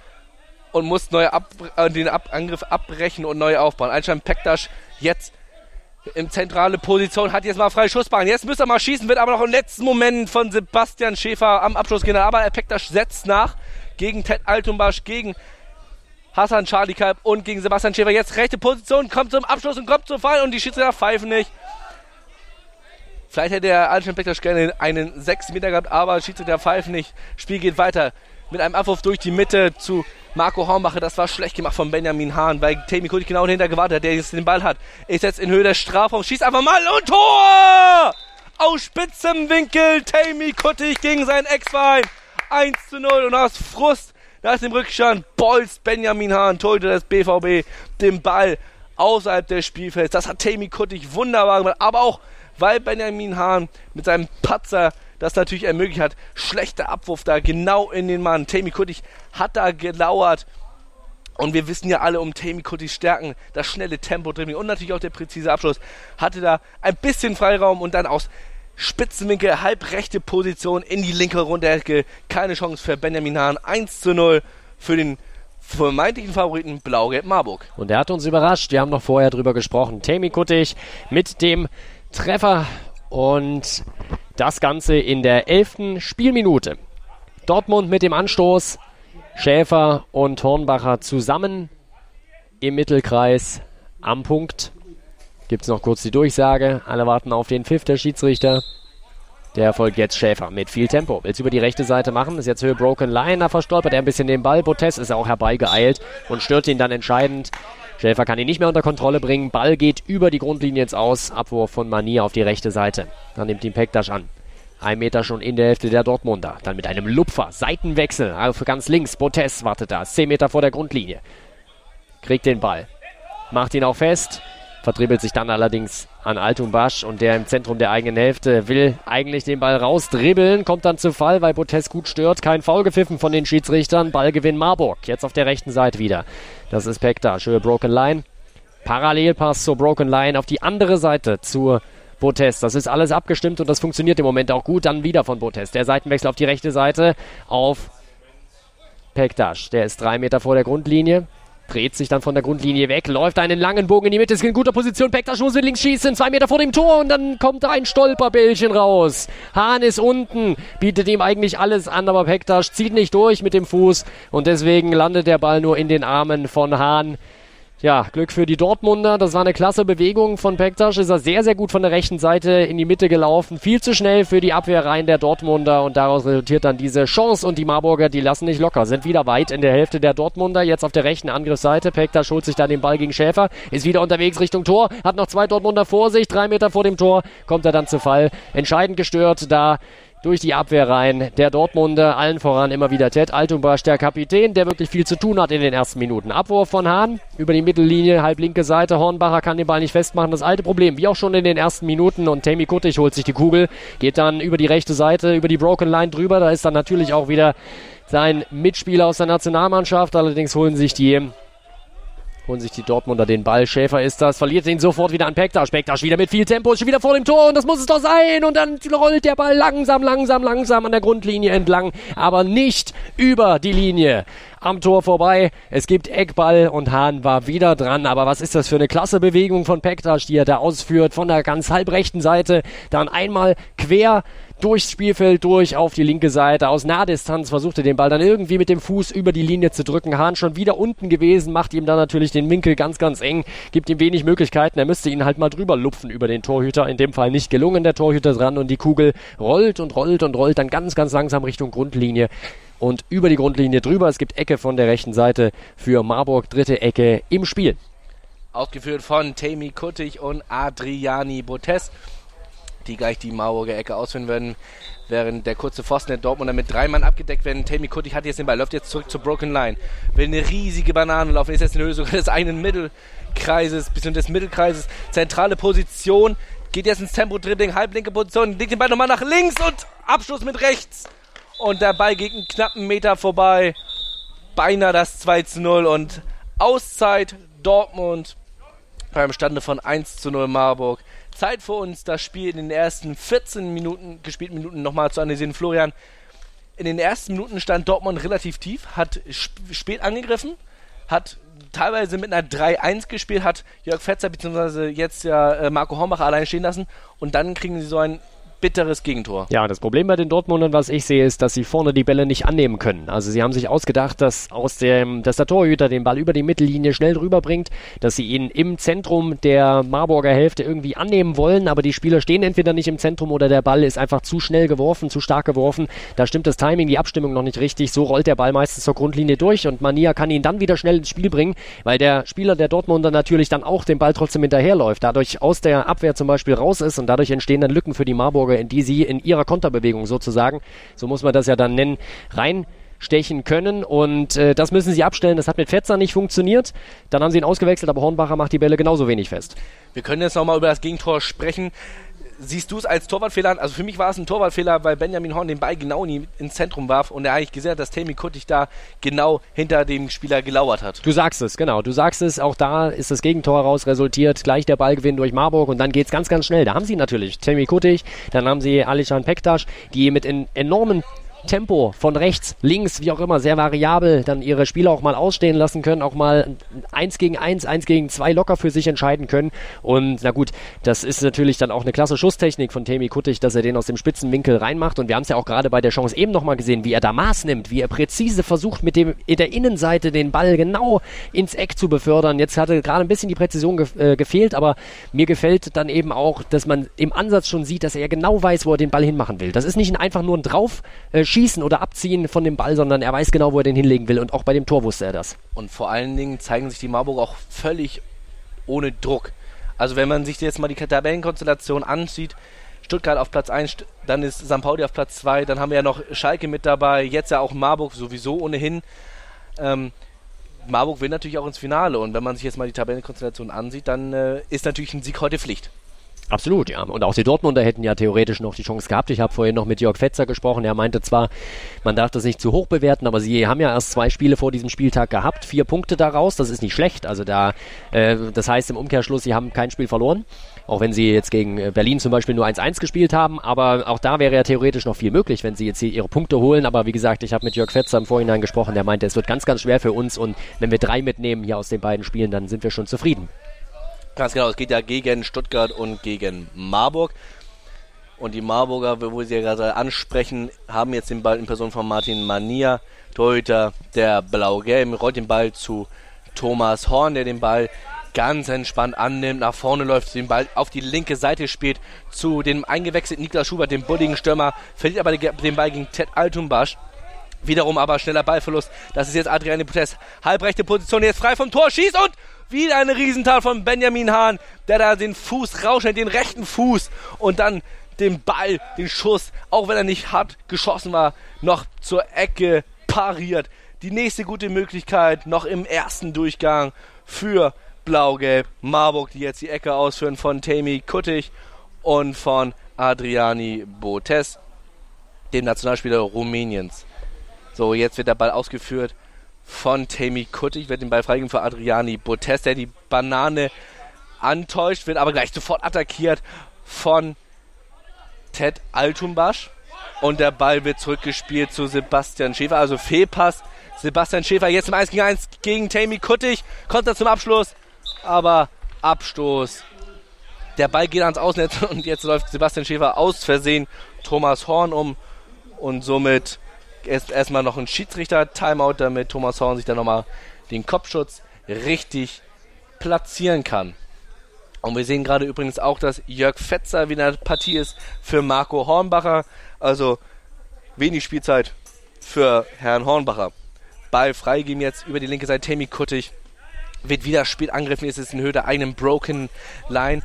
und muss neu ab, äh, den ab, Angriff abbrechen und neu aufbauen. Anscheinend Pektas jetzt in zentrale Position, hat jetzt mal freie Schussbahn. Jetzt müsste er mal schießen, wird aber noch im letzten Moment von Sebastian Schäfer am Abschluss gehen. Aber Pektas setzt nach gegen Ted Altumbasch, gegen Hassan Charlie Kalb und gegen Sebastian Schäfer. Jetzt rechte Position, kommt zum Abschluss und kommt zum Fall und die Schiedsrichter pfeifen nicht. Vielleicht hätte der Alten Pektas gerne einen 6 Meter gehabt, aber Schiedsrichter pfeifen nicht. Spiel geht weiter mit einem Abwurf durch die Mitte zu Marco Hornbacher. Das war schlecht gemacht von Benjamin Hahn, weil Tammy Kulich genau dahinter gewartet hat, der jetzt den Ball hat. Ist jetzt in Höhe des Strafraums, schießt einfach mal und Tor! Aus spitzem Winkel, Tammy Kuttig gegen seinen Ex-Verein. 1 zu 0 und aus Frust, nach dem Rückstand, bolzt Benjamin Hahn, Torhüter des BVB, den Ball außerhalb des Spielfelds. Das hat Tammy Kuttig wunderbar gemacht, aber auch, weil Benjamin Hahn mit seinem Patzer das natürlich ermöglicht hat. Schlechter Abwurf da genau in den Mann. Tammy Kuttig hat da gelauert. Und wir wissen ja alle um Tammy Kuttis Stärken, das schnelle Tempo drin und natürlich auch der präzise Abschluss. Hatte da ein bisschen Freiraum und dann aus Spitzenwinkel, halbrechte Position in die linke Rundecke. Keine Chance für Benjamin Hahn. 1 zu 0 für den vermeintlichen Favoriten Blau-Gelb Marburg. Und er hat uns überrascht. Wir haben noch vorher drüber gesprochen. Tammy Kuttig mit dem Treffer und das Ganze in der elften Spielminute. Dortmund mit dem Anstoß. Schäfer und Hornbacher zusammen im Mittelkreis am Punkt. Gibt es noch kurz die Durchsage. Alle warten auf den Pfiff der Schiedsrichter. Der folgt jetzt Schäfer mit viel Tempo. Will es über die rechte Seite machen. Ist jetzt Höhe Broken Line. Da verstolpert er ein bisschen den Ball. Botes ist auch herbeigeeilt und stört ihn dann entscheidend. Schäfer kann ihn nicht mehr unter Kontrolle bringen. Ball geht über die Grundlinie jetzt aus. Abwurf von Manier auf die rechte Seite. Dann nimmt ihn Pektas an. Ein Meter schon in der Hälfte der Dortmunder. Dann mit einem Lupfer. Seitenwechsel. Auf ganz links. Botes wartet da. Zehn Meter vor der Grundlinie. Kriegt den Ball. Macht ihn auch fest. Verdribbelt sich dann allerdings an Altumbasch und der im Zentrum der eigenen Hälfte will eigentlich den Ball rausdribbeln, kommt dann zu Fall, weil Botes gut stört. Kein Foul gepfiffen von den Schiedsrichtern. Ballgewinn Marburg. Jetzt auf der rechten Seite wieder. Das ist Pekta. Schöne Broken Line. Parallelpass zur Broken Line auf die andere Seite zur Botes. Das ist alles abgestimmt und das funktioniert im Moment auch gut. Dann wieder von Botes. Der Seitenwechsel auf die rechte Seite auf Pektasch. Der ist drei Meter vor der Grundlinie dreht sich dann von der Grundlinie weg, läuft einen langen Bogen in die Mitte, ist in guter Position, Pektas muss mit links schießen, zwei Meter vor dem Tor und dann kommt da ein Stolperbällchen raus. Hahn ist unten, bietet ihm eigentlich alles an, aber Pektas zieht nicht durch mit dem Fuß und deswegen landet der Ball nur in den Armen von Hahn. Ja, Glück für die Dortmunder. Das war eine klasse Bewegung von Pektas. Ist er sehr, sehr gut von der rechten Seite in die Mitte gelaufen. Viel zu schnell für die Abwehrreihen der Dortmunder und daraus resultiert dann diese Chance. Und die Marburger, die lassen nicht locker, sind wieder weit in der Hälfte der Dortmunder. Jetzt auf der rechten Angriffsseite. Pektas holt sich dann den Ball gegen Schäfer, ist wieder unterwegs Richtung Tor, hat noch zwei Dortmunder vor sich. Drei Meter vor dem Tor kommt er dann zu Fall. Entscheidend gestört da durch die Abwehr rein. Der Dortmunder, allen voran immer wieder Ted Altumbasch, der Kapitän, der wirklich viel zu tun hat in den ersten Minuten. Abwurf von Hahn über die Mittellinie, halb linke Seite. Hornbacher kann den Ball nicht festmachen. Das alte Problem, wie auch schon in den ersten Minuten. Und Tammy Kuttig holt sich die Kugel, geht dann über die rechte Seite, über die Broken Line drüber. Da ist dann natürlich auch wieder sein Mitspieler aus der Nationalmannschaft. Allerdings holen sich die Holen sich die Dortmunder den Ball. Schäfer ist das, verliert ihn sofort wieder an Pektas. Pektas wieder mit viel Tempo, ist schon wieder vor dem Tor und das muss es doch sein. Und dann rollt der Ball langsam, langsam, langsam an der Grundlinie entlang, aber nicht über die Linie. Am Tor vorbei. Es gibt Eckball und Hahn war wieder dran. Aber was ist das für eine klasse Bewegung von Pektas, die er da ausführt von der ganz halbrechten Seite. Dann einmal quer durchs Spielfeld durch auf die linke Seite. Aus Nahdistanz versuchte den Ball dann irgendwie mit dem Fuß über die Linie zu drücken. Hahn schon wieder unten gewesen, macht ihm dann natürlich den Winkel ganz, ganz eng, gibt ihm wenig Möglichkeiten. Er müsste ihn halt mal drüber lupfen über den Torhüter. In dem Fall nicht gelungen, der Torhüter dran und die Kugel rollt und rollt und rollt dann ganz, ganz langsam Richtung Grundlinie und über die Grundlinie drüber. Es gibt Ecke von der rechten Seite für Marburg, dritte Ecke im Spiel. Ausgeführt von Tammy Kuttig und Adriani Botes die gleich die Marburger Ecke ausführen werden, während der kurze Pfosten der Dortmunder mit drei Mann abgedeckt werden. Tammy Kuttig hat jetzt den Ball, läuft jetzt zurück zur Broken Line, will eine riesige Banane laufen, ist jetzt in Höhe sogar des einen Mittelkreises, bisschen des Mittelkreises, zentrale Position, geht jetzt ins Tempo-Dribbling, halblinke Position, legt den Ball nochmal nach links und Abschluss mit rechts. Und der Ball geht einen knappen Meter vorbei. Beinahe das 2 zu 0 und Auszeit Dortmund beim Stande von 1 zu 0 Marburg. Zeit für uns, das Spiel in den ersten 14 Minuten, gespielten Minuten nochmal zu analysieren. Florian, in den ersten Minuten stand Dortmund relativ tief, hat spät angegriffen, hat teilweise mit einer 3-1 gespielt, hat Jörg Fetzer bzw. jetzt ja äh, Marco Hornbach allein stehen lassen und dann kriegen sie so ein bitteres Gegentor. Ja, das Problem bei den Dortmundern, was ich sehe, ist, dass sie vorne die Bälle nicht annehmen können. Also sie haben sich ausgedacht, dass aus dem, dass der Torhüter den Ball über die Mittellinie schnell drüber bringt, dass sie ihn im Zentrum der Marburger Hälfte irgendwie annehmen wollen, aber die Spieler stehen entweder nicht im Zentrum oder der Ball ist einfach zu schnell geworfen, zu stark geworfen. Da stimmt das Timing, die Abstimmung noch nicht richtig. So rollt der Ball meistens zur Grundlinie durch und Mania kann ihn dann wieder schnell ins Spiel bringen, weil der Spieler der Dortmunder natürlich dann auch den Ball trotzdem hinterherläuft, dadurch aus der Abwehr zum Beispiel raus ist und dadurch entstehen dann Lücken für die Marburger Hamburger, in die sie in ihrer Konterbewegung sozusagen, so muss man das ja dann nennen, rein stechen können und äh, das müssen sie abstellen. Das hat mit Fetzer nicht funktioniert. Dann haben sie ihn ausgewechselt, aber Hornbacher macht die Bälle genauso wenig fest. Wir können jetzt nochmal über das Gegentor sprechen siehst du es als Torwartfehler an? Also für mich war es ein Torwartfehler, weil Benjamin Horn den Ball genau in ins Zentrum warf und er eigentlich gesehen hat, dass Tammy Kuttig da genau hinter dem Spieler gelauert hat. Du sagst es, genau. Du sagst es, auch da ist das Gegentor heraus resultiert. Gleich der Ballgewinn durch Marburg und dann geht es ganz, ganz schnell. Da haben sie natürlich Tammy Kuttig, dann haben sie Alishan Pektas, die mit enormen Tempo von rechts, links, wie auch immer, sehr variabel, dann ihre Spieler auch mal ausstehen lassen können, auch mal eins gegen eins, eins gegen zwei locker für sich entscheiden können. Und na gut, das ist natürlich dann auch eine klasse Schusstechnik von Temi Kuttig, dass er den aus dem spitzen Winkel reinmacht. Und wir haben es ja auch gerade bei der Chance eben nochmal gesehen, wie er da Maß nimmt, wie er präzise versucht, mit dem in der Innenseite den Ball genau ins Eck zu befördern. Jetzt hatte gerade ein bisschen die Präzision ge äh, gefehlt, aber mir gefällt dann eben auch, dass man im Ansatz schon sieht, dass er genau weiß, wo er den Ball hinmachen will. Das ist nicht einfach nur ein drauf äh, Schießen oder Abziehen von dem Ball, sondern er weiß genau, wo er den hinlegen will. Und auch bei dem Tor wusste er das. Und vor allen Dingen zeigen sich die Marburg auch völlig ohne Druck. Also wenn man sich jetzt mal die Tabellenkonstellation ansieht, Stuttgart auf Platz 1, dann ist St. Pauli auf Platz 2, dann haben wir ja noch Schalke mit dabei, jetzt ja auch Marburg sowieso ohnehin. Ähm, Marburg will natürlich auch ins Finale und wenn man sich jetzt mal die Tabellenkonstellation ansieht, dann äh, ist natürlich ein Sieg heute Pflicht. Absolut, ja. Und auch die Dortmunder hätten ja theoretisch noch die Chance gehabt. Ich habe vorhin noch mit Jörg Fetzer gesprochen. Er meinte zwar, man darf das nicht zu hoch bewerten, aber sie haben ja erst zwei Spiele vor diesem Spieltag gehabt. Vier Punkte daraus, das ist nicht schlecht. Also da, äh, das heißt im Umkehrschluss, sie haben kein Spiel verloren. Auch wenn sie jetzt gegen äh, Berlin zum Beispiel nur 1-1 gespielt haben. Aber auch da wäre ja theoretisch noch viel möglich, wenn sie jetzt hier ihre Punkte holen. Aber wie gesagt, ich habe mit Jörg Fetzer im Vorhinein gesprochen. Der meinte, es wird ganz, ganz schwer für uns. Und wenn wir drei mitnehmen hier aus den beiden Spielen, dann sind wir schon zufrieden. Ganz genau, es geht ja gegen Stuttgart und gegen Marburg. Und die Marburger, wo sie ja gerade ansprechen, haben jetzt den Ball in Person von Martin Mania, Torhüter der Blau-Gelben, rollt den Ball zu Thomas Horn, der den Ball ganz entspannt annimmt, nach vorne läuft, den Ball auf die linke Seite spielt, zu dem eingewechselten Niklas Schubert, dem bulligen Stürmer, verliert aber den Ball gegen Ted Altumbasch. Wiederum aber schneller Ballverlust. Das ist jetzt Adriane Putes. Halbrechte Position, jetzt frei vom Tor, schießt und wieder eine Riesentat von Benjamin Hahn, der da den Fuß rausschneidet, den rechten Fuß und dann den Ball, den Schuss, auch wenn er nicht hart geschossen war, noch zur Ecke pariert. Die nächste gute Möglichkeit noch im ersten Durchgang für Blau-Gelb Marburg, die jetzt die Ecke ausführen von Tammy Kuttig und von Adriani Botes, dem Nationalspieler Rumäniens. So, jetzt wird der Ball ausgeführt von Tammy Kuttig, wird den Ball freigegeben für Adriani Botes, der die Banane antäuscht, wird aber gleich sofort attackiert von Ted Altumbasch. Und der Ball wird zurückgespielt zu Sebastian Schäfer, also Fehlpass. Sebastian Schäfer jetzt im 1 gegen 1 gegen Tammy Kuttig. Kommt er zum Abschluss, aber Abstoß Der Ball geht ans Ausnetz und jetzt läuft Sebastian Schäfer aus Versehen Thomas Horn um und somit erst erstmal noch ein Schiedsrichter-Timeout, damit Thomas Horn sich dann nochmal den Kopfschutz richtig platzieren kann. Und wir sehen gerade übrigens auch, dass Jörg Fetzer wieder in der Partie ist für Marco Hornbacher. Also wenig Spielzeit für Herrn Hornbacher. Ball freigeben jetzt über die linke Seite. Tammy Kuttig wird wieder spät angegriffen. Jetzt ist in Höhe der eigenen Broken Line.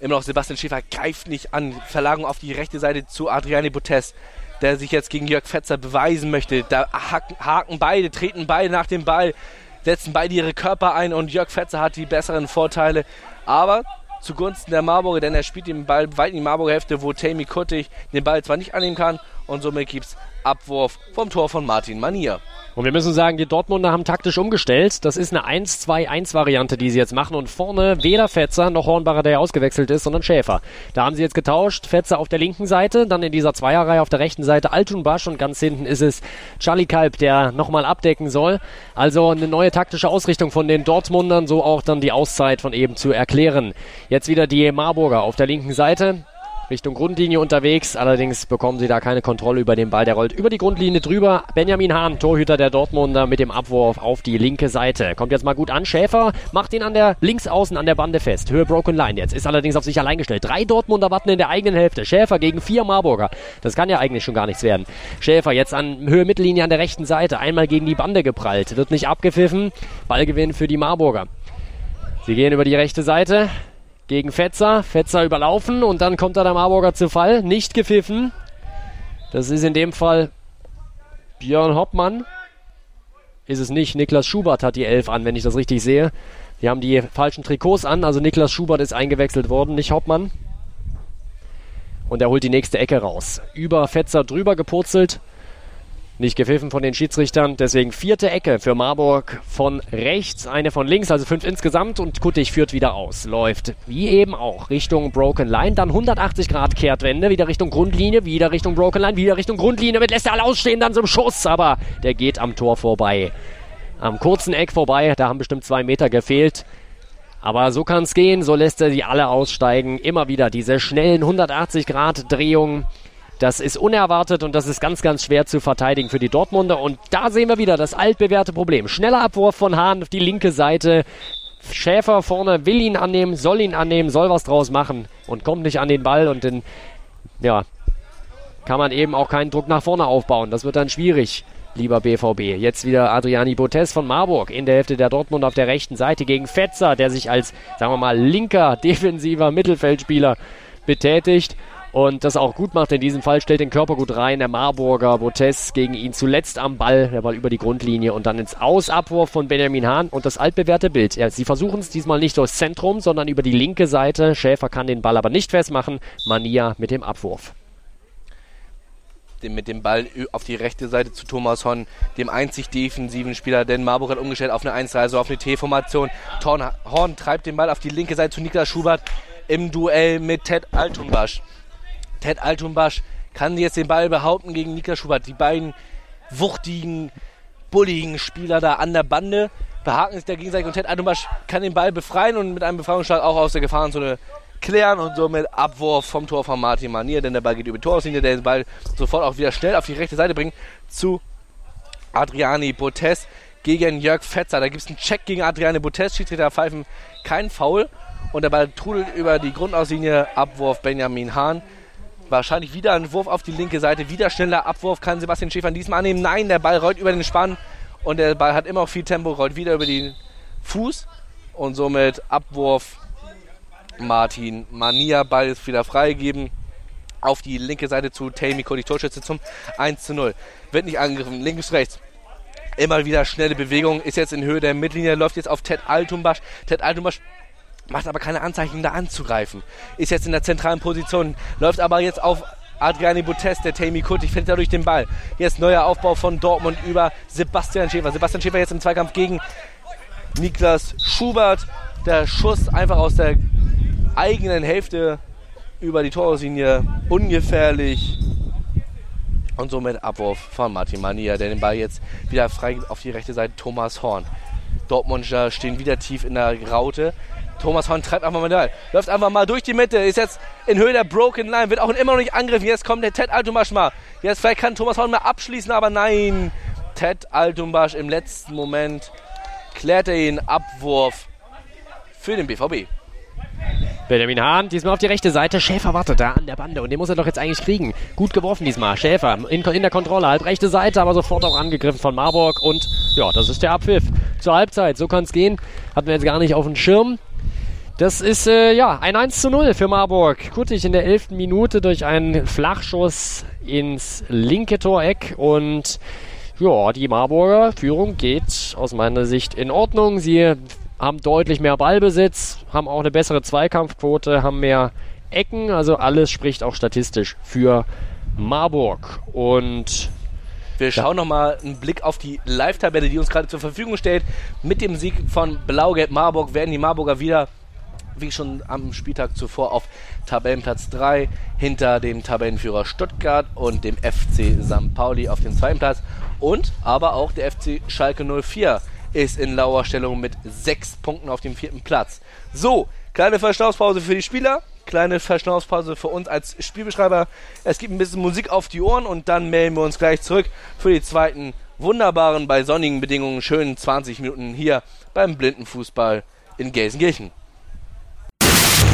Immer noch Sebastian Schäfer greift nicht an. Verlagerung auf die rechte Seite zu Adriani Botes, der sich jetzt gegen Jörg Fetzer beweisen möchte. Da haken beide, treten beide nach dem Ball, setzen beide ihre Körper ein und Jörg Fetzer hat die besseren Vorteile aber zugunsten der Marburger, denn er spielt den Ball weit in die Marburger Hälfte, wo Tammy Kuttig den Ball zwar nicht annehmen kann und somit gibt es Abwurf vom Tor von Martin Manier. Und wir müssen sagen, die Dortmunder haben taktisch umgestellt. Das ist eine 1-2-1-Variante, die sie jetzt machen. Und vorne weder Fetzer noch Hornbacher, der ausgewechselt ist, sondern Schäfer. Da haben sie jetzt getauscht. Fetzer auf der linken Seite, dann in dieser Zweierreihe auf der rechten Seite Altunbasch und ganz hinten ist es Charlie Kalb, der nochmal abdecken soll. Also eine neue taktische Ausrichtung von den Dortmundern, so auch dann die Auszeit von eben zu erklären. Jetzt wieder die Marburger auf der linken Seite. Richtung Grundlinie unterwegs. Allerdings bekommen sie da keine Kontrolle über den Ball. Der rollt über die Grundlinie drüber. Benjamin Hahn, Torhüter der Dortmunder, mit dem Abwurf auf die linke Seite. Kommt jetzt mal gut an. Schäfer macht ihn an der Linksaußen an der Bande fest. Höhe Broken Line jetzt. Ist allerdings auf sich allein gestellt. Drei Dortmunder warten in der eigenen Hälfte. Schäfer gegen vier Marburger. Das kann ja eigentlich schon gar nichts werden. Schäfer jetzt an Höhe Mittellinie an der rechten Seite. Einmal gegen die Bande geprallt. Wird nicht abgepfiffen. Ballgewinn für die Marburger. Sie gehen über die rechte Seite gegen Fetzer. Fetzer überlaufen und dann kommt da der Marburger zu Fall. Nicht gepfiffen. Das ist in dem Fall Björn Hoppmann. Ist es nicht. Niklas Schubert hat die Elf an, wenn ich das richtig sehe. Die haben die falschen Trikots an. Also Niklas Schubert ist eingewechselt worden, nicht Hoppmann. Und er holt die nächste Ecke raus. Über Fetzer drüber gepurzelt. Nicht gepfiffen von den Schiedsrichtern. Deswegen vierte Ecke für Marburg von rechts, eine von links, also fünf insgesamt. Und Kuttig führt wieder aus. Läuft wie eben auch Richtung Broken Line. Dann 180 Grad Kehrtwende, wieder Richtung Grundlinie, wieder Richtung Broken Line, wieder Richtung Grundlinie. Damit lässt er alle ausstehen, dann zum Schuss. Aber der geht am Tor vorbei. Am kurzen Eck vorbei. Da haben bestimmt zwei Meter gefehlt. Aber so kann es gehen. So lässt er sie alle aussteigen. Immer wieder diese schnellen 180 Grad Drehungen. Das ist unerwartet und das ist ganz, ganz schwer zu verteidigen für die Dortmunder. Und da sehen wir wieder das altbewährte Problem. Schneller Abwurf von Hahn auf die linke Seite. Schäfer vorne will ihn annehmen, soll ihn annehmen, soll was draus machen und kommt nicht an den Ball und dann, ja, kann man eben auch keinen Druck nach vorne aufbauen. Das wird dann schwierig, lieber BVB. Jetzt wieder Adriani Botes von Marburg in der Hälfte der Dortmund auf der rechten Seite gegen Fetzer, der sich als, sagen wir mal, linker defensiver Mittelfeldspieler betätigt und das auch gut macht. In diesem Fall stellt den Körper gut rein. Der Marburger Botes gegen ihn zuletzt am Ball, der Ball über die Grundlinie und dann ins Ausabwurf von Benjamin Hahn und das altbewährte Bild. Ja, sie versuchen es diesmal nicht durchs Zentrum, sondern über die linke Seite. Schäfer kann den Ball aber nicht festmachen. Mania mit dem Abwurf mit dem Ball auf die rechte Seite zu Thomas Horn, dem einzig defensiven Spieler, denn Marburg hat umgestellt auf eine 1 also auf eine T-Formation. Horn treibt den Ball auf die linke Seite zu Niklas Schubert im Duell mit Ted Altumbasch. Ted Altumbasch kann jetzt den Ball behaupten gegen Nika Schubert. Die beiden wuchtigen, bulligen Spieler da an der Bande behaken sich da gegenseitig und Ted Altumbasch kann den Ball befreien und mit einem Befreiungsschlag auch aus der Gefahrenzone klären und somit Abwurf vom Tor von Martin Manier, denn der Ball geht über die Torauslinie, der den Ball sofort auch wieder schnell auf die rechte Seite bringt zu Adriani Botes gegen Jörg Fetzer. Da gibt es einen Check gegen Adriani Botes, Schiedsrichter pfeifen kein Foul und der Ball trudelt über die Grundauslinie, Abwurf Benjamin Hahn. Wahrscheinlich wieder ein Wurf auf die linke Seite. Wieder schneller Abwurf. Kann Sebastian Schäfer diesem annehmen? Nein, der Ball rollt über den Spann. Und der Ball hat immer noch viel Tempo, rollt wieder über den Fuß. Und somit Abwurf Martin Mania. Ball ist wieder freigegeben. Auf die linke Seite zu Taymiko, die Torschütze zum 1 zu 0. Wird nicht angegriffen. Links, rechts. Immer wieder schnelle Bewegung. Ist jetzt in Höhe der Mittellinie. Läuft jetzt auf Ted Altumbasch. Ted Altumbasch macht aber keine Anzeichen, da anzugreifen. Ist jetzt in der zentralen Position, läuft aber jetzt auf Adriani Botes, der Tammy Kuttig, fällt dadurch den Ball. Jetzt neuer Aufbau von Dortmund über Sebastian Schäfer. Sebastian Schäfer jetzt im Zweikampf gegen Niklas Schubert. Der Schuss einfach aus der eigenen Hälfte über die Torlinie. Ungefährlich. Und somit Abwurf von Martin Mania, der den Ball jetzt wieder frei auf die rechte Seite Thomas Horn. Dortmunder stehen wieder tief in der Raute. Thomas Horn treibt einfach mal da. Läuft einfach mal durch die Mitte. Ist jetzt in Höhe der Broken Line. Wird auch immer noch nicht angegriffen. Jetzt kommt der Ted Altumasch mal. Jetzt vielleicht kann Thomas Horn mal abschließen, aber nein. Ted Altumasch im letzten Moment klärt er ihn Abwurf für den BVB. Benjamin Hahn, diesmal auf die rechte Seite. Schäfer wartet da an der Bande und den muss er doch jetzt eigentlich kriegen. Gut geworfen diesmal. Schäfer in, in der Kontrolle, halb rechte Seite, aber sofort auch angegriffen von Marburg und ja, das ist der Abpfiff zur Halbzeit. So kann es gehen. Hatten wir jetzt gar nicht auf dem Schirm. Das ist äh, ja ein 1 zu 0 für Marburg. Kurtig in der 11. Minute durch einen Flachschuss ins linke Toreck und ja, die Marburger Führung geht aus meiner Sicht in Ordnung. Sie haben deutlich mehr Ballbesitz, haben auch eine bessere Zweikampfquote, haben mehr Ecken, also alles spricht auch statistisch für Marburg. Und wir schauen nochmal einen Blick auf die Live-Tabelle, die uns gerade zur Verfügung steht. Mit dem Sieg von Blau-Gelb Marburg werden die Marburger wieder, wie schon am Spieltag zuvor, auf Tabellenplatz 3 hinter dem Tabellenführer Stuttgart und dem FC St. Pauli auf dem zweiten Platz. Und aber auch der FC Schalke 04 ist in lauer Stellung mit sechs Punkten auf dem vierten Platz. So, kleine Verschnaufspause für die Spieler, kleine Verschnaufspause für uns als Spielbeschreiber. Es gibt ein bisschen Musik auf die Ohren und dann melden wir uns gleich zurück für die zweiten wunderbaren, bei sonnigen Bedingungen schönen 20 Minuten hier beim Blindenfußball in Gelsenkirchen.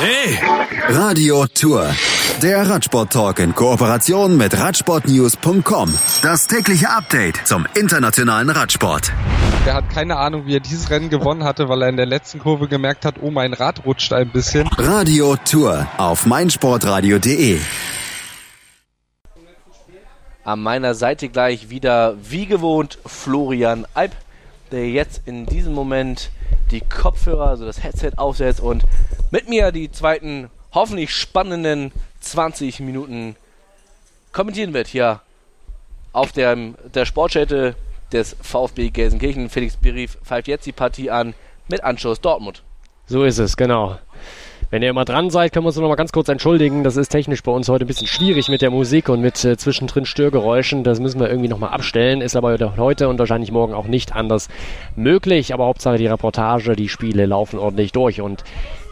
Hey! Radio Tour. Der Radsport-Talk in Kooperation mit Radsportnews.com. Das tägliche Update zum internationalen Radsport. Er hat keine Ahnung, wie er dieses Rennen gewonnen hatte, weil er in der letzten Kurve gemerkt hat, oh, mein Rad rutscht ein bisschen. Radio Tour auf meinsportradio.de. An meiner Seite gleich wieder, wie gewohnt, Florian Alp, der jetzt in diesem Moment die Kopfhörer, also das Headset aufsetzt und mit mir die zweiten hoffentlich spannenden 20 Minuten kommentieren wird hier auf der, der Sportstätte des VfB Gelsenkirchen. Felix Berief pfeift jetzt die Partie an mit Anschluss Dortmund. So ist es, genau. Wenn ihr immer dran seid, können wir uns noch mal ganz kurz entschuldigen. Das ist technisch bei uns heute ein bisschen schwierig mit der Musik und mit äh, zwischendrin Störgeräuschen. Das müssen wir irgendwie noch mal abstellen. Ist aber heute und wahrscheinlich morgen auch nicht anders möglich. Aber Hauptsache die Reportage, die Spiele laufen ordentlich durch. Und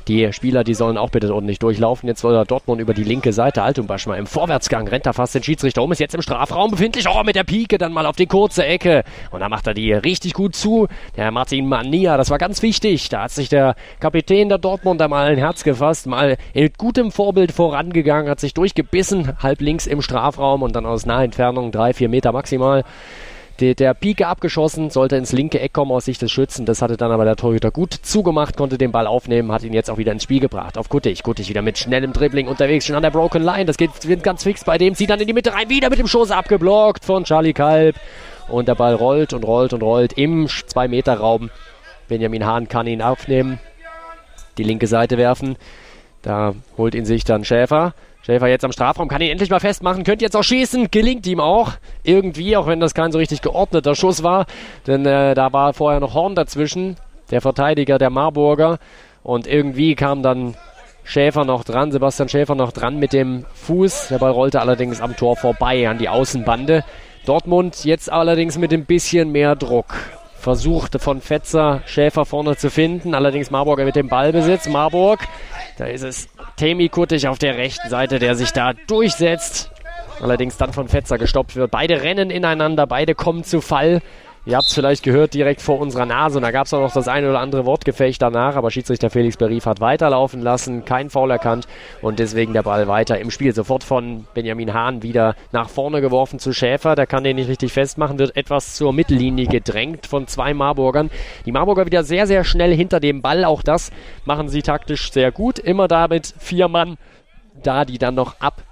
die Spieler, die sollen auch bitte ordentlich durchlaufen. Jetzt soll Dortmund über die linke Seite. Altumbasch mal im Vorwärtsgang, rennt da fast den Schiedsrichter um, ist jetzt im Strafraum befindlich. Oh, mit der Pike dann mal auf die kurze Ecke. Und da macht er die richtig gut zu. Der Martin Mania, das war ganz wichtig. Da hat sich der Kapitän der Dortmunder mal ein Herz gefasst, mal mit gutem Vorbild vorangegangen, hat sich durchgebissen, halb links im Strafraum und dann aus naher Entfernung, drei, vier Meter maximal der, der Pike abgeschossen, sollte ins linke Eck kommen aus Sicht des Schützen. Das hatte dann aber der Torhüter gut zugemacht, konnte den Ball aufnehmen, hat ihn jetzt auch wieder ins Spiel gebracht. Auf Kuttig. Kuttig wieder mit schnellem Dribbling unterwegs, schon an der Broken Line. Das geht ganz fix bei dem. Zieht dann in die Mitte rein, wieder mit dem Schuss abgeblockt von Charlie Kalb. Und der Ball rollt und rollt und rollt im 2-Meter-Raum. Benjamin Hahn kann ihn aufnehmen, die linke Seite werfen. Da holt ihn sich dann Schäfer. Schäfer jetzt am Strafraum, kann ihn endlich mal festmachen, könnte jetzt auch schießen, gelingt ihm auch. Irgendwie, auch wenn das kein so richtig geordneter Schuss war. Denn äh, da war vorher noch Horn dazwischen, der Verteidiger der Marburger. Und irgendwie kam dann Schäfer noch dran, Sebastian Schäfer noch dran mit dem Fuß. Der Ball rollte allerdings am Tor vorbei an die Außenbande. Dortmund jetzt allerdings mit ein bisschen mehr Druck. Versuchte von Fetzer Schäfer vorne zu finden, allerdings Marburger mit dem Ballbesitz. Marburg, da ist es Temi Kuttig auf der rechten Seite, der sich da durchsetzt. Allerdings dann von Fetzer gestoppt wird. Beide rennen ineinander, beide kommen zu Fall. Ihr habt es vielleicht gehört, direkt vor unserer Nase. Und da gab es auch noch das eine oder andere Wortgefecht danach. Aber Schiedsrichter Felix Berief hat weiterlaufen lassen, kein Foul erkannt. Und deswegen der Ball weiter im Spiel. Sofort von Benjamin Hahn wieder nach vorne geworfen zu Schäfer. Der kann den nicht richtig festmachen, wird etwas zur Mittellinie gedrängt von zwei Marburgern. Die Marburger wieder sehr, sehr schnell hinter dem Ball. Auch das machen sie taktisch sehr gut. Immer da mit vier Mann da, die dann noch ab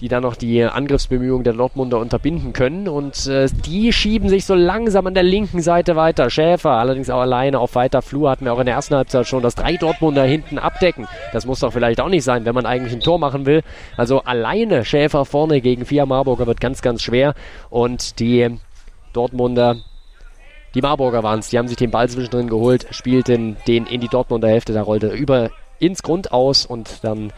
die dann noch die Angriffsbemühungen der Dortmunder unterbinden können. Und äh, die schieben sich so langsam an der linken Seite weiter. Schäfer allerdings auch alleine auf weiter Flur hatten wir auch in der ersten Halbzeit schon, dass drei Dortmunder hinten abdecken. Das muss doch vielleicht auch nicht sein, wenn man eigentlich ein Tor machen will. Also alleine Schäfer vorne gegen vier Marburger wird ganz, ganz schwer. Und die Dortmunder die Marburger waren es, die haben sich den Ball zwischendrin geholt, spielten den in die Dortmunder Hälfte, da rollte über ins Grund aus und dann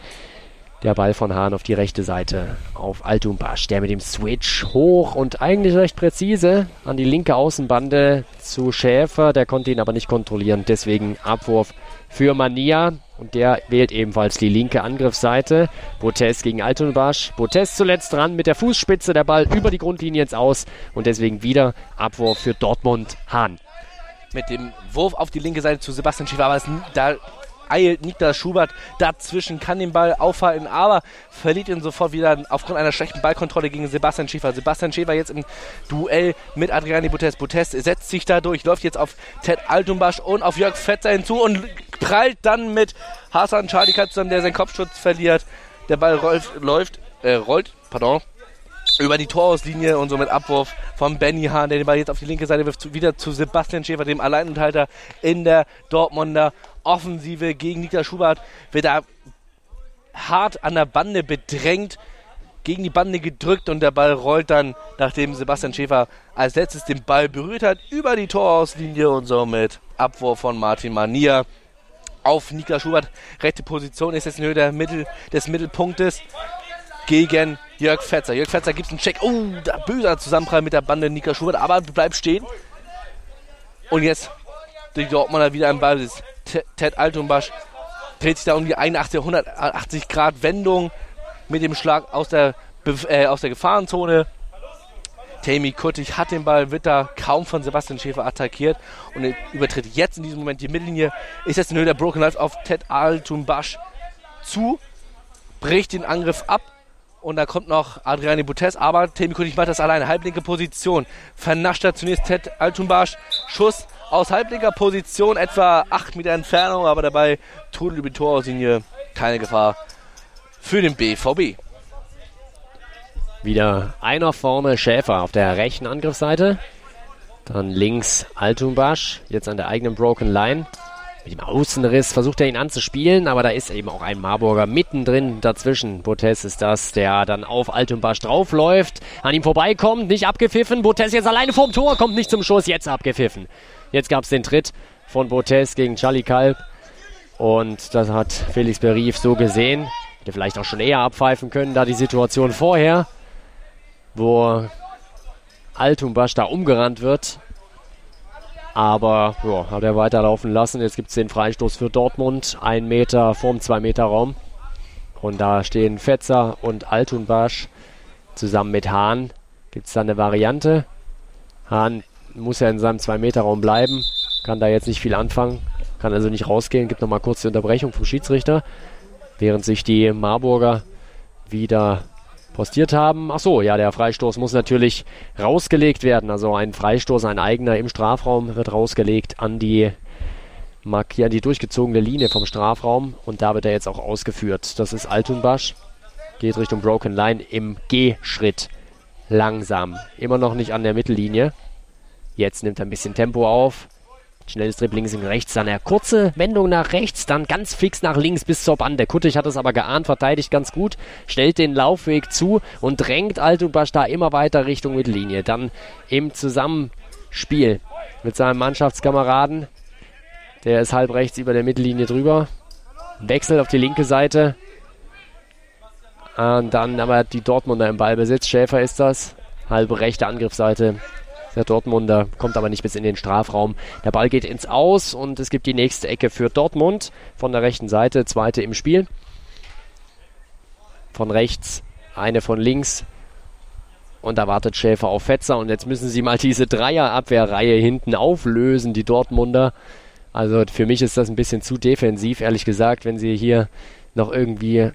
der Ball von Hahn auf die rechte Seite auf Altumbasch, der mit dem Switch hoch und eigentlich recht präzise an die linke Außenbande zu Schäfer. Der konnte ihn aber nicht kontrollieren. Deswegen Abwurf für Mania. Und der wählt ebenfalls die linke Angriffsseite. Botes gegen Altunbasch. Botes zuletzt dran mit der Fußspitze. Der Ball über die Grundlinie ins Aus. Und deswegen wieder Abwurf für Dortmund Hahn. Mit dem Wurf auf die linke Seite zu Sebastian Schäfer. Aber es, da eilt Niklas Schubert dazwischen, kann den Ball aufhalten, aber verliert ihn sofort wieder aufgrund einer schlechten Ballkontrolle gegen Sebastian Schäfer. Sebastian Schäfer jetzt im Duell mit Adriani Butes. Butes setzt sich da durch, läuft jetzt auf Ted Altumbasch und auf Jörg Fetzer hinzu und prallt dann mit Hasan Charlie zusammen, der seinen Kopfschutz verliert. Der Ball rollt, läuft, äh, rollt, pardon, über die Torauslinie und somit Abwurf von Benny Hahn, der den Ball jetzt auf die linke Seite wirft, wieder zu Sebastian Schäfer, dem Alleinunterhalter in der Dortmunder Offensive gegen Niklas Schubert. Wird da hart an der Bande bedrängt, gegen die Bande gedrückt und der Ball rollt dann, nachdem Sebastian Schäfer als letztes den Ball berührt hat, über die Torauslinie und somit Abwurf von Martin Manier auf Niklas Schubert. Rechte Position ist jetzt in Höhe der Mittel, des Mittelpunktes gegen Jörg Fetzer. Jörg Fetzer gibt einen Check. Oh, da böser Zusammenprall mit der Bande Nika Schubert, aber bleibt stehen. Und jetzt die Dortmunder wieder im Ball ist. Ted Altumbasch dreht sich da um die 81, 180 Grad Wendung mit dem Schlag aus der, äh, aus der Gefahrenzone. Tammy Kuttig hat den Ball, wird da kaum von Sebastian Schäfer attackiert und übertritt jetzt in diesem Moment die Mittellinie. Ist jetzt in Höhe der Broken Life auf Ted Altumbasch zu, bricht den Angriff ab und da kommt noch Adriani Butes, aber Temi König macht das alleine. Halblinke Position. Vernascht er zunächst Ted Altumbasch. Schuss aus halblinker Position, etwa 8 Meter Entfernung, aber dabei Trudel über die Torauslinie. Keine Gefahr für den BVB. Wieder einer vorne Schäfer auf der rechten Angriffsseite. Dann links Altumbasch, jetzt an der eigenen Broken Line. Mit dem Außenriss versucht er ihn anzuspielen, aber da ist eben auch ein Marburger mittendrin dazwischen. Botes ist das, der dann auf Altumbasch draufläuft, an ihm vorbeikommt, nicht abgepfiffen. Botes jetzt alleine vorm Tor, kommt nicht zum Schuss, jetzt abgepfiffen. Jetzt gab es den Tritt von Botes gegen Charlie Kalb. Und das hat Felix Berief so gesehen. Hätte vielleicht auch schon eher abpfeifen können, da die Situation vorher, wo Altumbasch da umgerannt wird, aber ja, hat er weiterlaufen lassen. Jetzt gibt es den Freistoß für Dortmund. Ein Meter vorm 2-Meter-Raum. Und da stehen Fetzer und Altunbasch zusammen mit Hahn. Gibt es da eine Variante? Hahn muss ja in seinem 2-Meter-Raum bleiben. Kann da jetzt nicht viel anfangen. Kann also nicht rausgehen. Gibt nochmal kurz die Unterbrechung vom Schiedsrichter. Während sich die Marburger wieder postiert haben. Ach so, ja, der Freistoß muss natürlich rausgelegt werden. Also ein Freistoß, ein eigener im Strafraum wird rausgelegt an die markieren die durchgezogene Linie vom Strafraum und da wird er jetzt auch ausgeführt. Das ist Altunbasch. Geht Richtung Broken Line im G-Schritt. Langsam. Immer noch nicht an der Mittellinie. Jetzt nimmt er ein bisschen Tempo auf. Schnelles Dribbling links und rechts, dann eine kurze Wendung nach rechts, dann ganz fix nach links bis zur Bande. Kuttig hat es aber geahnt, verteidigt ganz gut, stellt den Laufweg zu und drängt Altubasch da immer weiter Richtung Mittellinie. Dann im Zusammenspiel mit seinem Mannschaftskameraden, der ist halb rechts über der Mittellinie drüber, wechselt auf die linke Seite. Und dann aber die Dortmunder im Ballbesitz. Schäfer ist das. Halbe rechte Angriffsseite der Dortmunder kommt aber nicht bis in den Strafraum. Der Ball geht ins Aus und es gibt die nächste Ecke für Dortmund von der rechten Seite, zweite im Spiel. Von rechts, eine von links. Und da wartet Schäfer auf Fetzer und jetzt müssen sie mal diese Dreierabwehrreihe hinten auflösen, die Dortmunder. Also für mich ist das ein bisschen zu defensiv, ehrlich gesagt, wenn sie hier noch irgendwie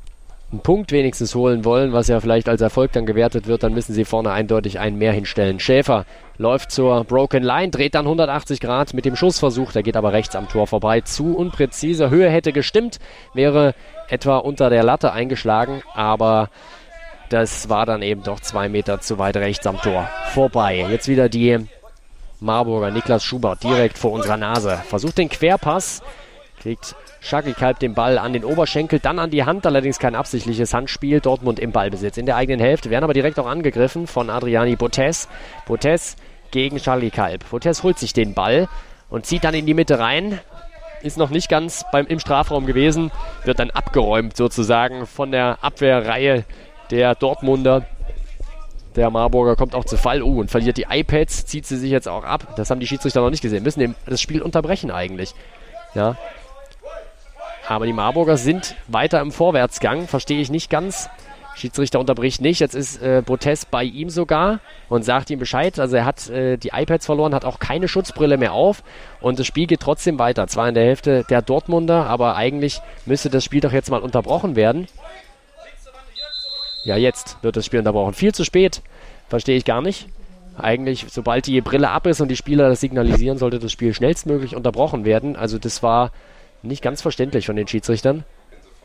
einen Punkt wenigstens holen wollen, was ja vielleicht als Erfolg dann gewertet wird, dann müssen sie vorne eindeutig einen mehr hinstellen. Schäfer läuft zur Broken Line, dreht dann 180 Grad mit dem Schussversuch, der geht aber rechts am Tor vorbei. Zu unpräzise, Höhe hätte gestimmt, wäre etwa unter der Latte eingeschlagen, aber das war dann eben doch zwei Meter zu weit rechts am Tor. Vorbei. Jetzt wieder die Marburger. Niklas Schubert direkt vor unserer Nase. Versucht den Querpass. Kriegt Shaki Kalb den Ball an den Oberschenkel, dann an die Hand, allerdings kein absichtliches Handspiel. Dortmund im Ballbesitz in der eigenen Hälfte, werden aber direkt auch angegriffen von Adriani Botes. Botes gegen Charlie Kalb. Botes holt sich den Ball und zieht dann in die Mitte rein. Ist noch nicht ganz beim, im Strafraum gewesen, wird dann abgeräumt sozusagen von der Abwehrreihe der Dortmunder. Der Marburger kommt auch zu Fall. Oh, und verliert die iPads, zieht sie sich jetzt auch ab. Das haben die Schiedsrichter noch nicht gesehen. Müssen das Spiel unterbrechen eigentlich. Ja, aber die Marburger sind weiter im Vorwärtsgang. Verstehe ich nicht ganz. Schiedsrichter unterbricht nicht. Jetzt ist äh, Protest bei ihm sogar und sagt ihm Bescheid. Also er hat äh, die iPads verloren, hat auch keine Schutzbrille mehr auf und das Spiel geht trotzdem weiter. Zwar in der Hälfte der Dortmunder, aber eigentlich müsste das Spiel doch jetzt mal unterbrochen werden. Ja, jetzt wird das Spiel unterbrochen. Viel zu spät. Verstehe ich gar nicht. Eigentlich, sobald die Brille ab ist und die Spieler das signalisieren, sollte das Spiel schnellstmöglich unterbrochen werden. Also das war nicht ganz verständlich von den Schiedsrichtern.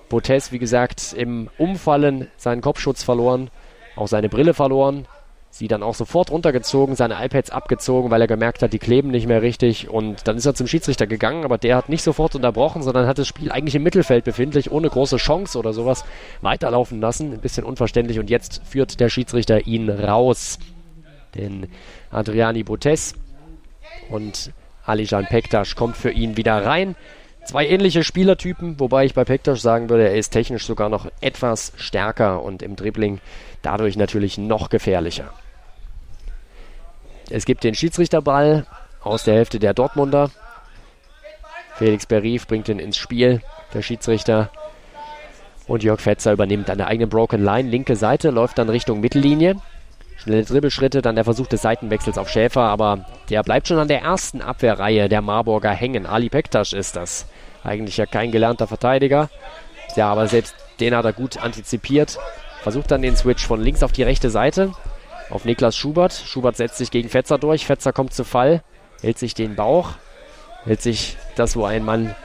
Botes, wie gesagt, im Umfallen seinen Kopfschutz verloren, auch seine Brille verloren, sie dann auch sofort runtergezogen, seine iPads abgezogen, weil er gemerkt hat, die kleben nicht mehr richtig. Und dann ist er zum Schiedsrichter gegangen, aber der hat nicht sofort unterbrochen, sondern hat das Spiel eigentlich im Mittelfeld befindlich, ohne große Chance oder sowas, weiterlaufen lassen. Ein bisschen unverständlich. Und jetzt führt der Schiedsrichter ihn raus. Denn Adriani Botes und Alijan Pektas kommt für ihn wieder rein. Zwei ähnliche Spielertypen, wobei ich bei Pektas sagen würde, er ist technisch sogar noch etwas stärker und im Dribbling dadurch natürlich noch gefährlicher. Es gibt den Schiedsrichterball aus der Hälfte der Dortmunder. Felix Berif bringt ihn ins Spiel, der Schiedsrichter. Und Jörg Fetzer übernimmt an der eigenen Broken Line, linke Seite, läuft dann Richtung Mittellinie. Schnelle Dribbelschritte, dann der Versuch des Seitenwechsels auf Schäfer, aber der bleibt schon an der ersten Abwehrreihe der Marburger hängen. Ali Pektas ist das. Eigentlich ja kein gelernter Verteidiger. Ja, aber selbst den hat er gut antizipiert. Versucht dann den Switch von links auf die rechte Seite. Auf Niklas Schubert. Schubert setzt sich gegen Fetzer durch. Fetzer kommt zu Fall. Hält sich den Bauch. Hält sich das, wo ein Mann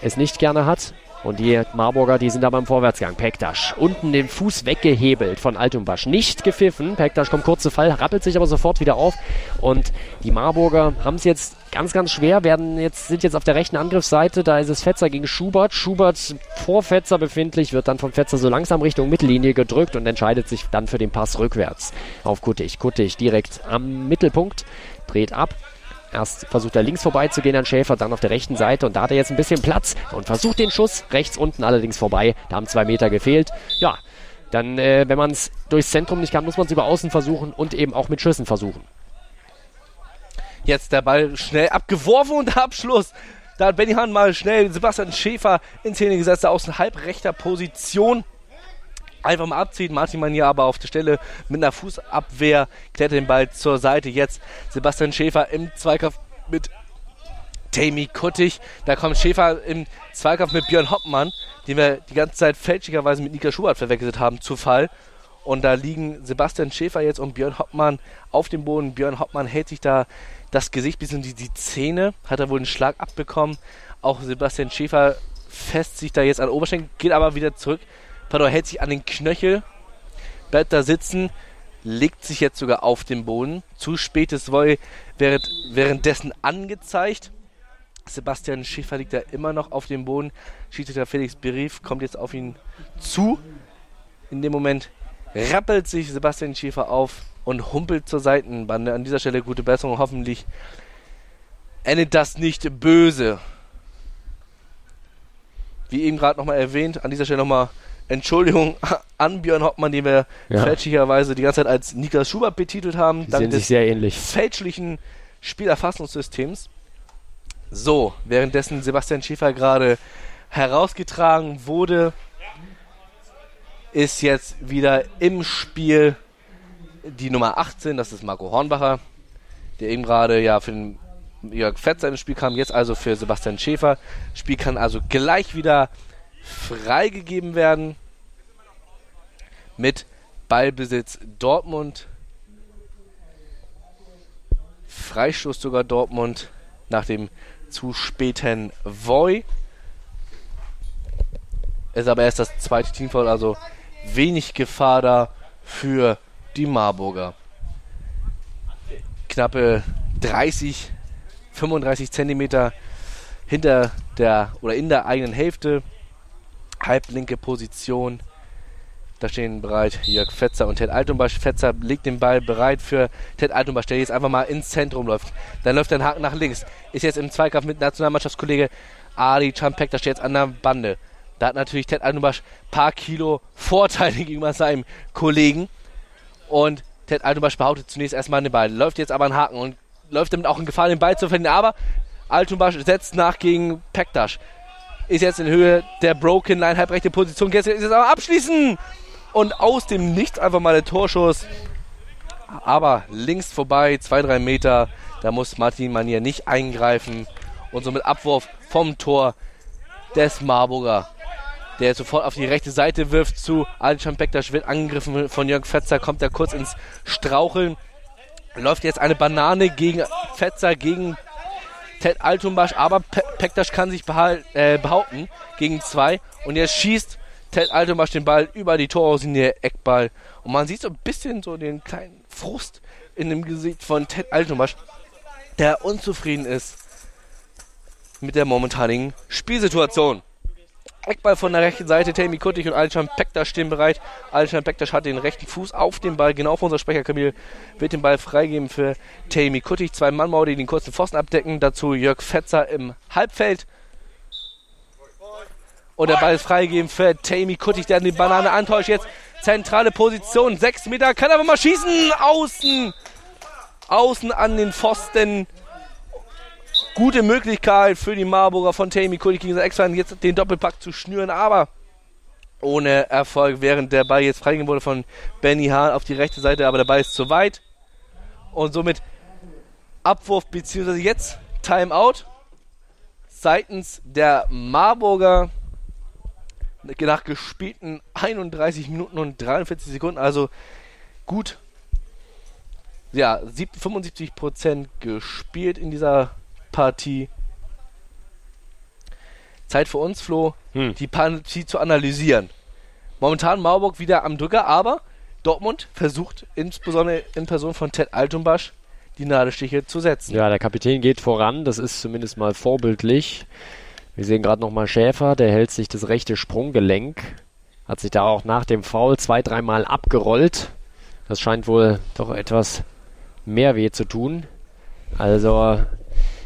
es nicht gerne hat. Und die Marburger, die sind aber im Vorwärtsgang. Pektasch unten den Fuß weggehebelt von Altumbasch. Nicht gepfiffen. Pektasch kommt kurz zu Fall, rappelt sich aber sofort wieder auf. Und die Marburger haben es jetzt ganz, ganz schwer, werden jetzt, sind jetzt auf der rechten Angriffsseite. Da ist es Fetzer gegen Schubert. Schubert vor Fetzer befindlich, wird dann von Fetzer so langsam Richtung Mittellinie gedrückt und entscheidet sich dann für den Pass rückwärts auf Kuttig. Kuttig direkt am Mittelpunkt, dreht ab, Erst versucht er links vorbeizugehen an Schäfer, dann auf der rechten Seite und da hat er jetzt ein bisschen Platz und versucht den Schuss rechts unten allerdings vorbei. Da haben zwei Meter gefehlt. Ja, dann, äh, wenn man es durchs Zentrum nicht kann, muss man es über außen versuchen und eben auch mit Schüssen versuchen. Jetzt der Ball schnell abgeworfen und Abschluss. Da hat Benny Hahn mal schnell Sebastian Schäfer in Szene gesetzt, aus halbrechter Position einfach mal abziehen. Martin Manier aber auf der Stelle mit einer Fußabwehr klärt den Ball zur Seite. Jetzt Sebastian Schäfer im Zweikampf mit Tammy Kuttig. Da kommt Schäfer im Zweikampf mit Björn Hoppmann, den wir die ganze Zeit fälschlicherweise mit Nika Schubert verwechselt haben, zu Fall. Und da liegen Sebastian Schäfer jetzt und Björn Hoppmann auf dem Boden. Björn Hoppmann hält sich da das Gesicht bis in die, die Zähne, hat er wohl einen Schlag abbekommen. Auch Sebastian Schäfer fest sich da jetzt an Oberschenkel, geht aber wieder zurück Pardon, hält sich an den Knöchel, bleibt da sitzen, legt sich jetzt sogar auf den Boden. Zu spätes Volley während, währenddessen angezeigt. Sebastian Schäfer liegt da immer noch auf dem Boden. Schiedsrichter Felix Berief kommt jetzt auf ihn zu. In dem Moment rappelt sich Sebastian Schäfer auf und humpelt zur Seitenbande. An dieser Stelle gute Besserung. Hoffentlich endet das nicht böse. Wie eben gerade nochmal erwähnt, an dieser Stelle nochmal Entschuldigung an Björn Hoppmann, den wir ja. fälschlicherweise die ganze Zeit als Niklas Schubert betitelt haben. Die dank des sehr ähnlich. fälschlichen Spielerfassungssystems. So, währenddessen Sebastian Schäfer gerade herausgetragen wurde, ist jetzt wieder im Spiel die Nummer 18, das ist Marco Hornbacher, der eben gerade ja für den Jörg Fetzer ins Spiel kam, jetzt also für Sebastian Schäfer. Spiel kann also gleich wieder freigegeben werden mit Ballbesitz Dortmund. Freistoß sogar Dortmund nach dem zu späten Voy. Ist aber erst das zweite Teamfoul, also wenig Gefahr da für die Marburger. Knappe 30, 35 Zentimeter hinter der oder in der eigenen Hälfte. Halblinke Position. Da stehen bereit Jörg Fetzer und Ted Altumbasch. Fetzer legt den Ball bereit für Ted Altumbasch, der jetzt einfach mal ins Zentrum läuft. Dann läuft einen Haken nach links. Ist jetzt im Zweikampf mit Nationalmannschaftskollege Ali Champek. Da steht jetzt an der Bande. Da hat natürlich Ted Altumbasch ein paar Kilo Vorteile gegenüber seinem Kollegen. Und Ted Altumbasch behauptet zunächst erstmal den Ball. Läuft jetzt aber einen Haken und läuft damit auch in Gefahr, den Ball zu verlieren. Aber Altumbasch setzt nach gegen Pektasch. Ist jetzt in Höhe der Broken Line, halbrechte Position. Jetzt ist es aber abschließen! Und aus dem Nichts einfach mal der Torschuss. Aber links vorbei, zwei, drei Meter. Da muss Martin Manier nicht eingreifen. Und somit Abwurf vom Tor des Marburger. Der sofort auf die rechte Seite wirft zu Alcan Bektasch, wird angegriffen von Jörg Fetzer, kommt da kurz ins Straucheln. Läuft jetzt eine Banane gegen Fetzer, gegen Ted Altumbasch, aber Pe Pektasch kann sich äh, behaupten gegen zwei. Und jetzt schießt Ted Altomasch den Ball über die Torauslinie, Eckball. Und man sieht so ein bisschen so den kleinen Frust in dem Gesicht von Ted Altomasch, der unzufrieden ist mit der momentanigen Spielsituation. Eckball von der rechten Seite, Tammy Kuttig und Alcan Pektas stehen bereit. Alcan Pektas hat den rechten Fuß auf den Ball, genau auf unser Sprecher Kamil wird den Ball freigeben für Tammy Kuttig. Zwei Mannmauer, die den kurzen Pfosten abdecken. Dazu Jörg Fetzer im Halbfeld. Und der Ball ist freigegeben für Tammy Kuttig, der die Banane antäuscht. Jetzt zentrale Position. Sechs Meter, kann aber mal schießen. Außen. Außen an den Pfosten. Gute Möglichkeit für die Marburger von Tammy Kuttig gegen seinen Ex-Feind jetzt den Doppelpack zu schnüren, aber ohne Erfolg, während der Ball jetzt freigegeben wurde von Benny Hahn auf die rechte Seite, aber der Ball ist zu weit. Und somit Abwurf bzw. jetzt Timeout seitens der Marburger nach gespielten 31 Minuten und 43 Sekunden, also gut, ja, 75% gespielt in dieser Partie. Zeit für uns, Flo, hm. die Partie zu analysieren. Momentan Marburg wieder am Drücker, aber Dortmund versucht insbesondere in Person von Ted Altumbasch die Nadelstiche zu setzen. Ja, der Kapitän geht voran, das ist zumindest mal vorbildlich. Wir sehen gerade nochmal Schäfer, der hält sich das rechte Sprunggelenk. Hat sich da auch nach dem Foul zwei, dreimal abgerollt. Das scheint wohl doch etwas mehr weh zu tun. Also,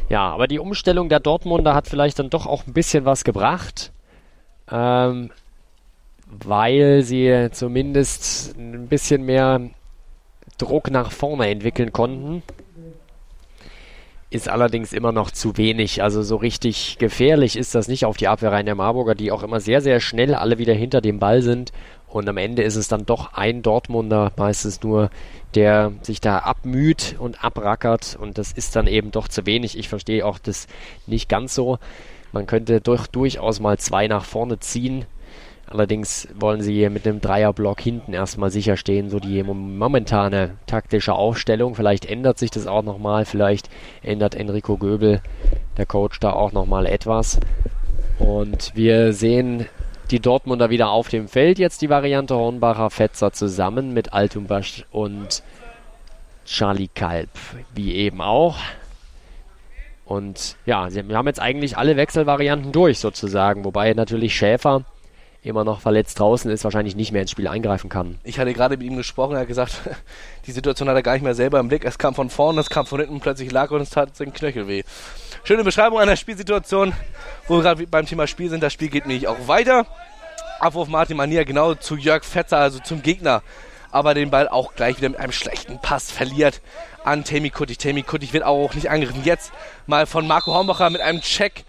ja, aber die Umstellung der Dortmunder hat vielleicht dann doch auch ein bisschen was gebracht. Ähm, weil sie zumindest ein bisschen mehr Druck nach vorne entwickeln konnten ist allerdings immer noch zu wenig. Also so richtig gefährlich ist das nicht auf die Abwehrreihen der Marburger, die auch immer sehr, sehr schnell alle wieder hinter dem Ball sind. Und am Ende ist es dann doch ein Dortmunder, meistens nur, der sich da abmüht und abrackert. Und das ist dann eben doch zu wenig. Ich verstehe auch das nicht ganz so. Man könnte doch durchaus mal zwei nach vorne ziehen. Allerdings wollen sie mit einem Dreierblock hinten erstmal sicher stehen, so die momentane taktische Aufstellung. Vielleicht ändert sich das auch nochmal, vielleicht ändert Enrico Göbel, der Coach, da auch nochmal etwas. Und wir sehen die Dortmunder wieder auf dem Feld. Jetzt die Variante Hornbacher Fetzer zusammen mit Altumbasch und Charlie Kalb, wie eben auch. Und ja, wir haben jetzt eigentlich alle Wechselvarianten durch sozusagen, wobei natürlich Schäfer immer noch verletzt draußen ist, wahrscheinlich nicht mehr ins Spiel eingreifen kann. Ich hatte gerade mit ihm gesprochen, er hat gesagt, die Situation hat er gar nicht mehr selber im Blick. Es kam von vorne, es kam von hinten, plötzlich lag und es tat den Knöchel weh. Schöne Beschreibung einer Spielsituation, wo wir gerade beim Thema Spiel sind. Das Spiel geht nämlich auch weiter. Abwurf Martin Manier genau zu Jörg Fetzer, also zum Gegner. Aber den Ball auch gleich wieder mit einem schlechten Pass verliert an Temi Kuttig. Temi Kuttig wird auch nicht angegriffen. Jetzt mal von Marco Hornbacher mit einem Check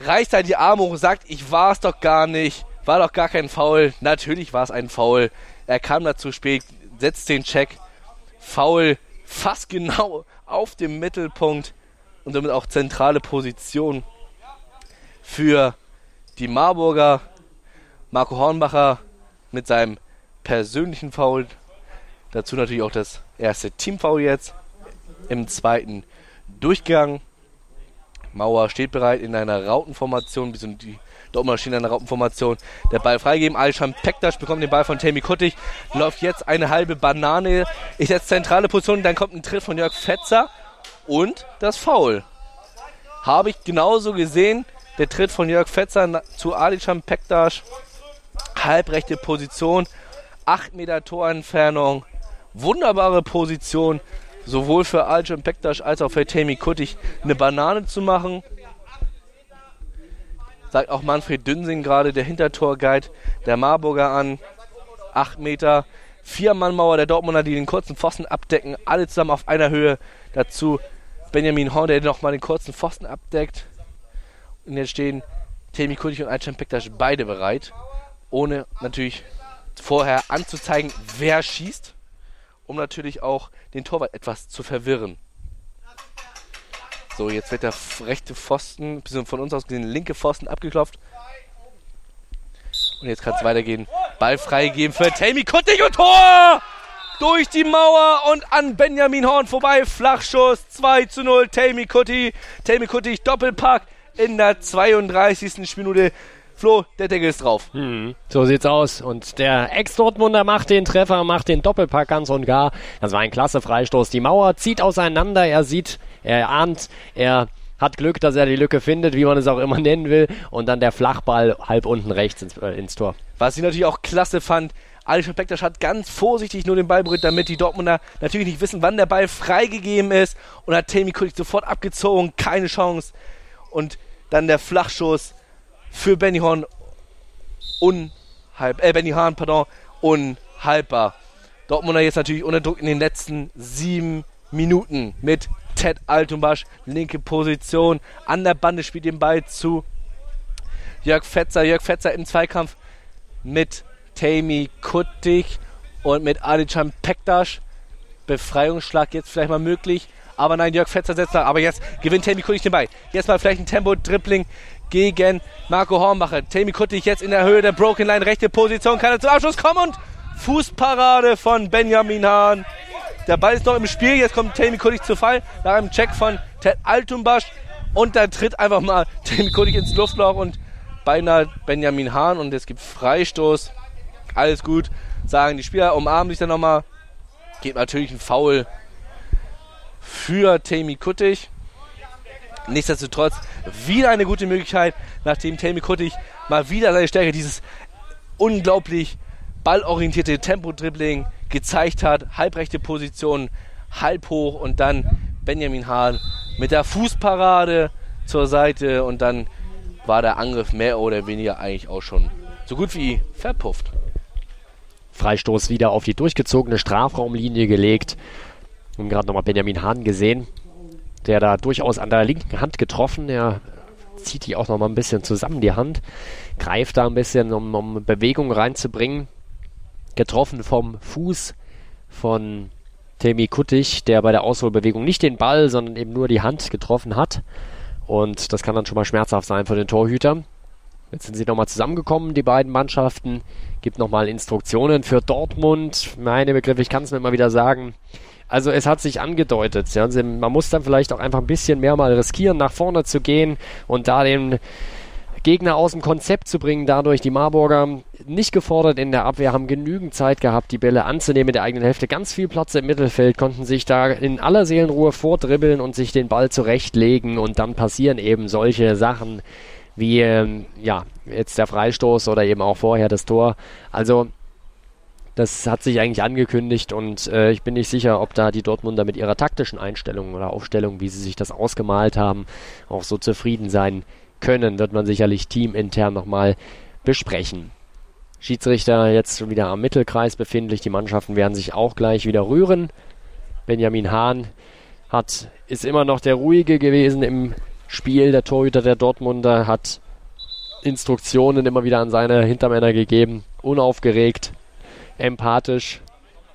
reißt er die Arme hoch und sagt, ich war es doch gar nicht. War doch gar kein Foul. Natürlich war es ein Foul. Er kam dazu spät, setzt den Check. Foul fast genau auf dem Mittelpunkt und somit auch zentrale Position für die Marburger. Marco Hornbacher mit seinem persönlichen Foul. Dazu natürlich auch das erste Teamfoul jetzt im zweiten Durchgang. Mauer steht bereit in einer Rautenformation, die Dortmund stehen in der Raupenformation. Der Ball freigeben. Alsham Pektas bekommt den Ball von Tammy Kuttig. Läuft jetzt eine halbe Banane. Ist jetzt zentrale Position. Dann kommt ein Tritt von Jörg Fetzer. Und das Foul. Habe ich genauso gesehen. Der Tritt von Jörg Fetzer zu Alisham Pektas. Halbrechte Position. 8 Meter Torentfernung. Wunderbare Position sowohl für Alcem Pektas als auch für Temi Kuttig eine Banane zu machen. Sagt auch Manfred Dünsing gerade, der Hintertorguide der Marburger an. 8 Meter, Vier-Mann-Mauer der Dortmunder, die den kurzen Pfosten abdecken. Alle zusammen auf einer Höhe. Dazu Benjamin Horn, der nochmal den kurzen Pfosten abdeckt. Und jetzt stehen Temi Kuttig und Alcem Pektas beide bereit. Ohne natürlich vorher anzuzeigen, wer schießt um natürlich auch den Torwart etwas zu verwirren. So, jetzt wird der rechte Pfosten, von uns aus gesehen linke Pfosten abgeklopft. Und jetzt kann es weitergehen. Ball freigeben für Tammy Kuttig und Tor! Durch die Mauer und an Benjamin Horn vorbei. Flachschuss 2 zu 0. Tammy Kuttig. Tammy Kuttig Doppelpack in der 32. Minute. Flo, der Deckel ist drauf. Hm, so sieht's aus. Und der Ex-Dortmunder macht den Treffer, macht den Doppelpack ganz und gar. Das war ein klasse Freistoß. Die Mauer zieht auseinander. Er sieht, er ahnt, er hat Glück, dass er die Lücke findet, wie man es auch immer nennen will. Und dann der Flachball halb unten rechts ins, äh, ins Tor. Was ich natürlich auch klasse fand, Alischer Pektas hat ganz vorsichtig nur den Ball berührt, damit die Dortmunder natürlich nicht wissen, wann der Ball freigegeben ist. Und hat Temi Kulik sofort abgezogen, keine Chance. Und dann der Flachschuss für Benny Horn unhalb, äh, Benny Hahn, pardon, unhaltbar. Dortmunder jetzt natürlich unter Druck in den letzten sieben Minuten mit Ted Altumbasch, linke Position. An der Bande spielt den Ball zu Jörg Fetzer. Jörg Fetzer im Zweikampf mit Tammy Kuttig und mit Adichan Pektas. Befreiungsschlag jetzt vielleicht mal möglich. Aber nein, Jörg Fetzer setzt da. Aber jetzt gewinnt Tammy Kuttig den Ball. Jetzt mal vielleicht ein Tempo-Dribbling gegen Marco Hornbacher. Tammy Kuttig jetzt in der Höhe der Broken Line, rechte Position, kann er zum Abschluss kommen und Fußparade von Benjamin Hahn. Der Ball ist noch im Spiel, jetzt kommt Tammy Kuttig zu Fall, nach einem Check von Ted Altumbasch und da tritt einfach mal Tammy Kuttig ins Luftloch und beinahe Benjamin Hahn und es gibt Freistoß. Alles gut, sagen die Spieler, umarmen sich dann nochmal. Geht natürlich ein Foul für Tammy Kuttig. Nichtsdestotrotz wieder eine gute Möglichkeit, nachdem Tammy Kuttig mal wieder seine Stärke, dieses unglaublich ballorientierte Tempo-Dribbling gezeigt hat. Halbrechte Position, halb hoch und dann Benjamin Hahn mit der Fußparade zur Seite und dann war der Angriff mehr oder weniger eigentlich auch schon so gut wie verpufft. Freistoß wieder auf die durchgezogene Strafraumlinie gelegt. Und gerade nochmal Benjamin Hahn gesehen, der da durchaus an der linken Hand getroffen. Er zieht die auch noch mal ein bisschen zusammen, die Hand. Greift da ein bisschen, um, um Bewegung reinzubringen. Getroffen vom Fuß von Temi Kuttig, der bei der Ausholbewegung nicht den Ball, sondern eben nur die Hand getroffen hat. Und das kann dann schon mal schmerzhaft sein für den Torhüter. Jetzt sind sie nochmal zusammengekommen, die beiden Mannschaften. Gibt nochmal Instruktionen für Dortmund. Meine Begriffe, ich kann es mir immer wieder sagen. Also es hat sich angedeutet. Ja, man muss dann vielleicht auch einfach ein bisschen mehr mal riskieren, nach vorne zu gehen und da den Gegner aus dem Konzept zu bringen. Dadurch die Marburger nicht gefordert in der Abwehr, haben genügend Zeit gehabt, die Bälle anzunehmen in der eigenen Hälfte. Ganz viel Platz im Mittelfeld, konnten sich da in aller Seelenruhe vordribbeln und sich den Ball zurechtlegen. Und dann passieren eben solche Sachen wie ähm, ja, jetzt der Freistoß oder eben auch vorher das Tor. Also das hat sich eigentlich angekündigt und äh, ich bin nicht sicher, ob da die Dortmunder mit ihrer taktischen Einstellung oder Aufstellung, wie sie sich das ausgemalt haben, auch so zufrieden sein können. Wird man sicherlich teamintern nochmal besprechen. Schiedsrichter jetzt schon wieder am Mittelkreis befindlich. Die Mannschaften werden sich auch gleich wieder rühren. Benjamin Hahn hat, ist immer noch der ruhige gewesen im Spiel. Der Torhüter der Dortmunder hat Instruktionen immer wieder an seine Hintermänner gegeben. Unaufgeregt empathisch.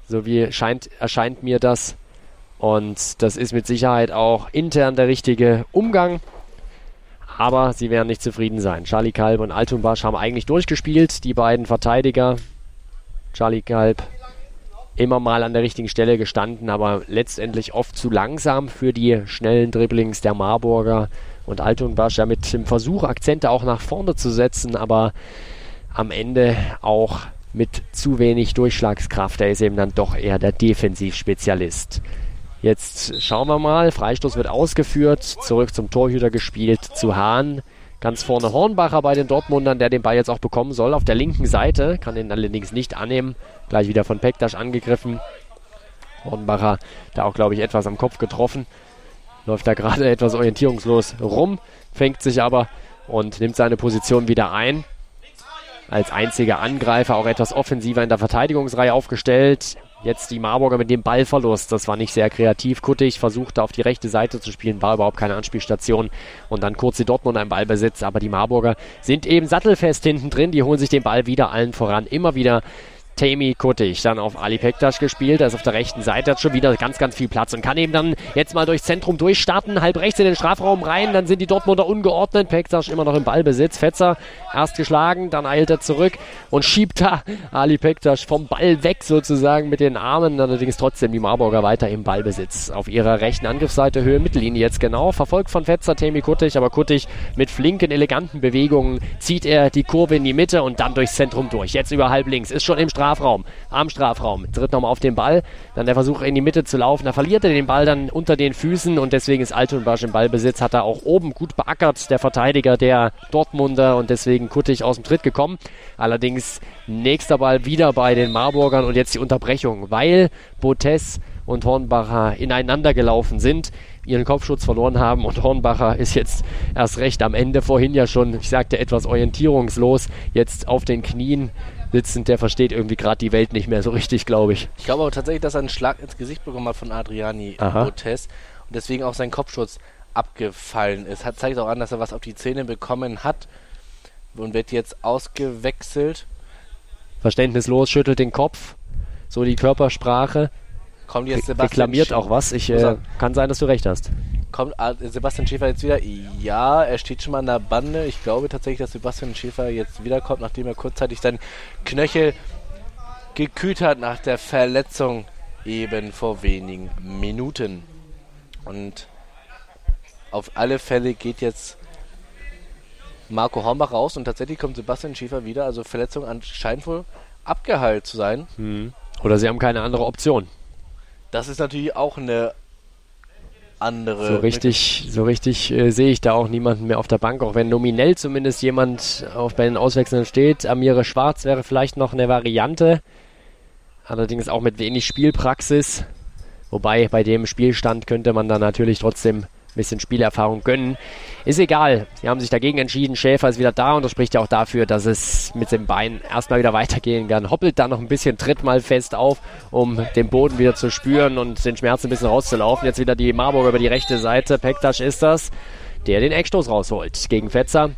So wie scheint, erscheint mir das. Und das ist mit Sicherheit auch intern der richtige Umgang. Aber sie werden nicht zufrieden sein. Charlie Kalb und Altunbasch haben eigentlich durchgespielt, die beiden Verteidiger. Charlie Kalb immer mal an der richtigen Stelle gestanden, aber letztendlich oft zu langsam für die schnellen Dribblings der Marburger und Altunbasch ja mit dem Versuch, Akzente auch nach vorne zu setzen, aber am Ende auch mit zu wenig Durchschlagskraft. Er ist eben dann doch eher der Defensivspezialist. Jetzt schauen wir mal. Freistoß wird ausgeführt. Zurück zum Torhüter gespielt zu Hahn. Ganz vorne Hornbacher bei den Dortmundern, der den Ball jetzt auch bekommen soll. Auf der linken Seite. Kann ihn allerdings nicht annehmen. Gleich wieder von Pektasch angegriffen. Hornbacher da auch, glaube ich, etwas am Kopf getroffen. Läuft da gerade etwas orientierungslos rum. Fängt sich aber und nimmt seine Position wieder ein als einziger Angreifer auch etwas offensiver in der Verteidigungsreihe aufgestellt. Jetzt die Marburger mit dem Ballverlust. Das war nicht sehr kreativ. Kuttig versuchte auf die rechte Seite zu spielen, war überhaupt keine Anspielstation. Und dann kurz die Dortmund ein Ballbesitz. Aber die Marburger sind eben sattelfest hinten drin. Die holen sich den Ball wieder allen voran. Immer wieder Tammy Kuttig dann auf Ali Pektas gespielt. Er ist auf der rechten Seite, hat schon wieder ganz, ganz viel Platz und kann eben dann jetzt mal durchs Zentrum durchstarten, halb rechts in den Strafraum rein. Dann sind die Dortmunder ungeordnet. Pektas immer noch im Ballbesitz. Fetzer erst geschlagen, dann eilt er zurück und schiebt da Ali Pektas vom Ball weg sozusagen mit den Armen. Allerdings trotzdem die Marburger weiter im Ballbesitz. Auf ihrer rechten Angriffsseite Höhe Mittellinie jetzt genau. Verfolgt von Fetzer Tammy Kuttig, aber Kuttig mit flinken, eleganten Bewegungen zieht er die Kurve in die Mitte und dann durchs Zentrum durch. Jetzt über halb links. Ist schon im Strafraum. Strafraum, am Strafraum, tritt nochmal auf den Ball, dann der Versuch in die Mitte zu laufen, da verliert er den Ball dann unter den Füßen und deswegen ist Altunbasch im Ballbesitz, hat er auch oben gut beackert, der Verteidiger der Dortmunder und deswegen Kuttig aus dem Tritt gekommen. Allerdings nächster Ball wieder bei den Marburgern und jetzt die Unterbrechung, weil Botes und Hornbacher ineinander gelaufen sind, ihren Kopfschutz verloren haben und Hornbacher ist jetzt erst recht am Ende, vorhin ja schon, ich sagte, etwas orientierungslos, jetzt auf den Knien sitzend, der versteht irgendwie gerade die Welt nicht mehr so richtig, glaube ich. Ich glaube aber tatsächlich, dass er einen Schlag ins Gesicht bekommen hat von Adriani Botes und deswegen auch sein Kopfschutz abgefallen ist. Hat, zeigt auch an, dass er was auf die Zähne bekommen hat und wird jetzt ausgewechselt. Verständnislos, schüttelt den Kopf, so die Körpersprache. Kommt jetzt Sebastian Reklamiert auch was. Ich äh, kann sein, dass du recht hast. Kommt Sebastian Schäfer jetzt wieder? Ja, er steht schon mal an der Bande. Ich glaube tatsächlich, dass Sebastian Schäfer jetzt wiederkommt, nachdem er kurzzeitig seinen Knöchel gekühlt hat nach der Verletzung eben vor wenigen Minuten. Und auf alle Fälle geht jetzt Marco Hornbach raus und tatsächlich kommt Sebastian Schäfer wieder. Also Verletzung anscheinend wohl abgeheilt zu sein. Hm. Oder sie haben keine andere Option. Das ist natürlich auch eine andere. So richtig, so richtig äh, sehe ich da auch niemanden mehr auf der Bank, auch wenn nominell zumindest jemand auf bei den Auswechseln steht. Amire Schwarz wäre vielleicht noch eine Variante. Allerdings auch mit wenig Spielpraxis. Wobei bei dem Spielstand könnte man dann natürlich trotzdem bisschen Spielerfahrung gönnen. Ist egal. Sie haben sich dagegen entschieden. Schäfer ist wieder da und das spricht ja auch dafür, dass es mit dem Bein erstmal wieder weitergehen kann. Hoppelt da noch ein bisschen, tritt mal fest auf, um den Boden wieder zu spüren und den Schmerz ein bisschen rauszulaufen. Jetzt wieder die Marburg über die rechte Seite. Pektasch ist das, der den Eckstoß rausholt gegen Fetzer.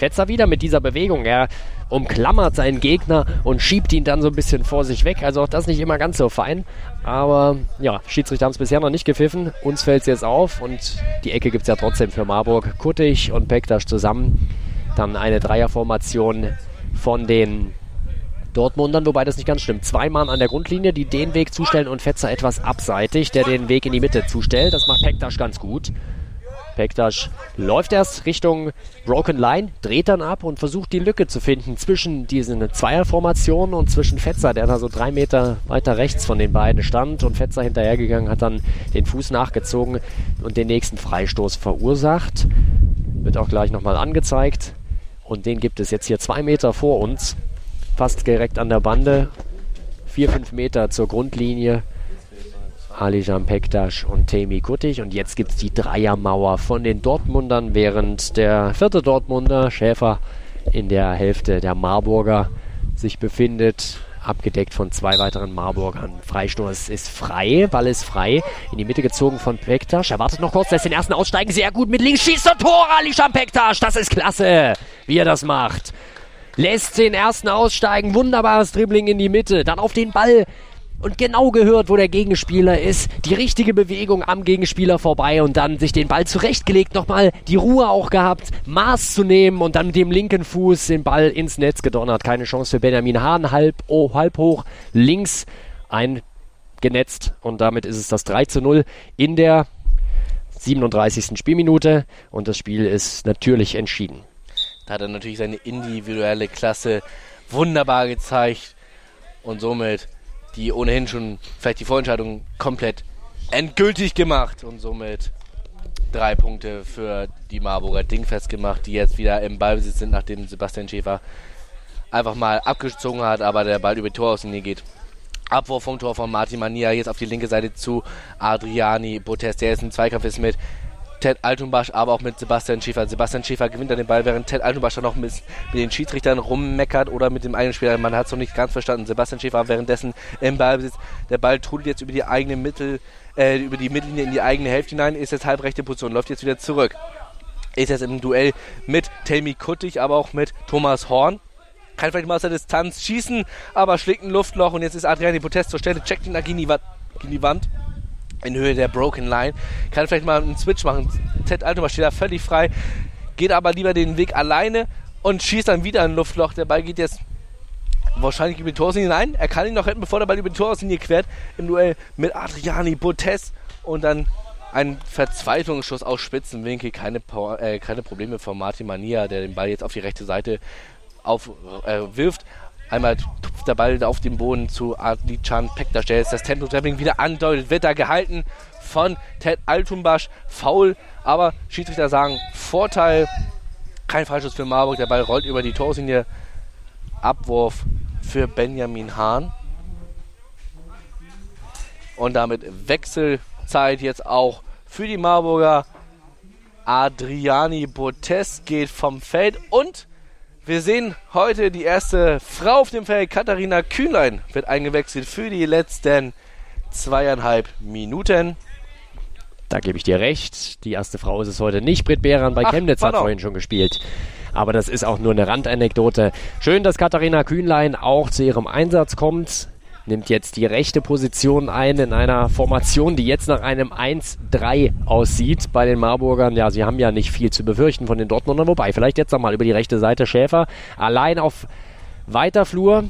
Fetzer wieder mit dieser Bewegung. Er umklammert seinen Gegner und schiebt ihn dann so ein bisschen vor sich weg. Also auch das nicht immer ganz so fein. Aber ja, Schiedsrichter haben es bisher noch nicht gepfiffen. Uns fällt es jetzt auf und die Ecke gibt es ja trotzdem für Marburg. Kuttig und Pektasch zusammen. Dann eine Dreierformation von den Dortmundern, wobei das nicht ganz stimmt. Zwei Mann an der Grundlinie, die den Weg zustellen und Fetzer etwas abseitig, der den Weg in die Mitte zustellt. Das macht Pektasch ganz gut. Pektas läuft erst Richtung Broken Line, dreht dann ab und versucht die Lücke zu finden zwischen diesen Zweierformationen und zwischen Fetzer, der da so drei Meter weiter rechts von den beiden stand und Fetzer hinterhergegangen, hat dann den Fuß nachgezogen und den nächsten Freistoß verursacht. Wird auch gleich nochmal angezeigt. Und den gibt es jetzt hier zwei Meter vor uns, fast direkt an der Bande. Vier, fünf Meter zur Grundlinie. Alijan Pektas und Temi Kuttig. Und jetzt gibt es die Dreiermauer von den Dortmundern, während der vierte Dortmunder, Schäfer, in der Hälfte der Marburger sich befindet. Abgedeckt von zwei weiteren Marburgern. Freistoß ist frei, Ball ist frei. In die Mitte gezogen von Pektas. Er wartet noch kurz, lässt den ersten aussteigen. Sehr gut mit links. Schießt und Tor, Alishan Pektas. Das ist klasse, wie er das macht. Lässt den ersten aussteigen. Wunderbares Dribbling in die Mitte. Dann auf den Ball und genau gehört, wo der Gegenspieler ist, die richtige Bewegung am Gegenspieler vorbei und dann sich den Ball zurechtgelegt, nochmal die Ruhe auch gehabt, Maß zu nehmen und dann mit dem linken Fuß den Ball ins Netz gedonnert. Keine Chance für Benjamin Hahn, halb, oh, halb hoch, links ein genetzt und damit ist es das 3 zu 0 in der 37. Spielminute und das Spiel ist natürlich entschieden. Da hat er natürlich seine individuelle Klasse wunderbar gezeigt und somit die ohnehin schon vielleicht die Vorentscheidung komplett endgültig gemacht und somit drei Punkte für die Marburger dingfest gemacht, die jetzt wieder im Ballbesitz sind, nachdem Sebastian Schäfer einfach mal abgezogen hat, aber der Ball über die Torauslinie geht. Abwurf vom Tor von Martin Mania jetzt auf die linke Seite zu Adriani Botes, der jetzt im Zweikampf ist mit Ted Altunbasch, aber auch mit Sebastian Schäfer. Sebastian Schäfer gewinnt dann den Ball, während Ted Altunbasch dann noch mit, mit den Schiedsrichtern rummeckert oder mit dem eigenen Spieler. Man hat es noch nicht ganz verstanden. Sebastian Schäfer währenddessen im Ballbesitz. Der Ball trudelt jetzt über die eigene Mittel, äh, über die Mittellinie in die eigene Hälfte hinein, ist jetzt halbrechte Position, läuft jetzt wieder zurück. Ist jetzt im Duell mit Telmi Kuttig, aber auch mit Thomas Horn kann vielleicht mal aus der Distanz schießen, aber schlägt ein Luftloch und jetzt ist Adriani Protest zur Stelle, checkt ihn gegen die Wand in Höhe der Broken Line. Kann vielleicht mal einen Switch machen. Ted Altoma steht da völlig frei, geht aber lieber den Weg alleine und schießt dann wieder ein Luftloch. Der Ball geht jetzt wahrscheinlich über die Torlinie hinein. Er kann ihn noch retten, bevor der Ball über die Torlinie quert. Im Duell mit Adriani Botes und dann ein Verzweiflungsschuss aus Spitzenwinkel. Keine, äh, keine Probleme von Martin Mania, der den Ball jetzt auf die rechte Seite aufwirft. Äh, Einmal tupft der Ball auf den Boden zu Adichan Pektas, der jetzt das Tempo Traveling wieder andeutet. Wird da gehalten von Ted Altumbasch. Foul, aber Schiedsrichter sagen Vorteil. Kein Freischuss für Marburg. Der Ball rollt über die Torlinie. Abwurf für Benjamin Hahn. Und damit Wechselzeit jetzt auch für die Marburger. Adriani Botes geht vom Feld und wir sehen heute die erste Frau auf dem Feld. Katharina Kühnlein wird eingewechselt für die letzten zweieinhalb Minuten. Da gebe ich dir recht. Die erste Frau ist es heute nicht. Britt Behran bei Ach, Chemnitz hat vorhin schon gespielt. Aber das ist auch nur eine Randanekdote. Schön, dass Katharina Kühnlein auch zu ihrem Einsatz kommt nimmt jetzt die rechte Position ein in einer Formation, die jetzt nach einem 1-3 aussieht bei den Marburgern. Ja, sie haben ja nicht viel zu befürchten von den Dortmundern, wobei vielleicht jetzt nochmal über die rechte Seite Schäfer allein auf weiter Flur.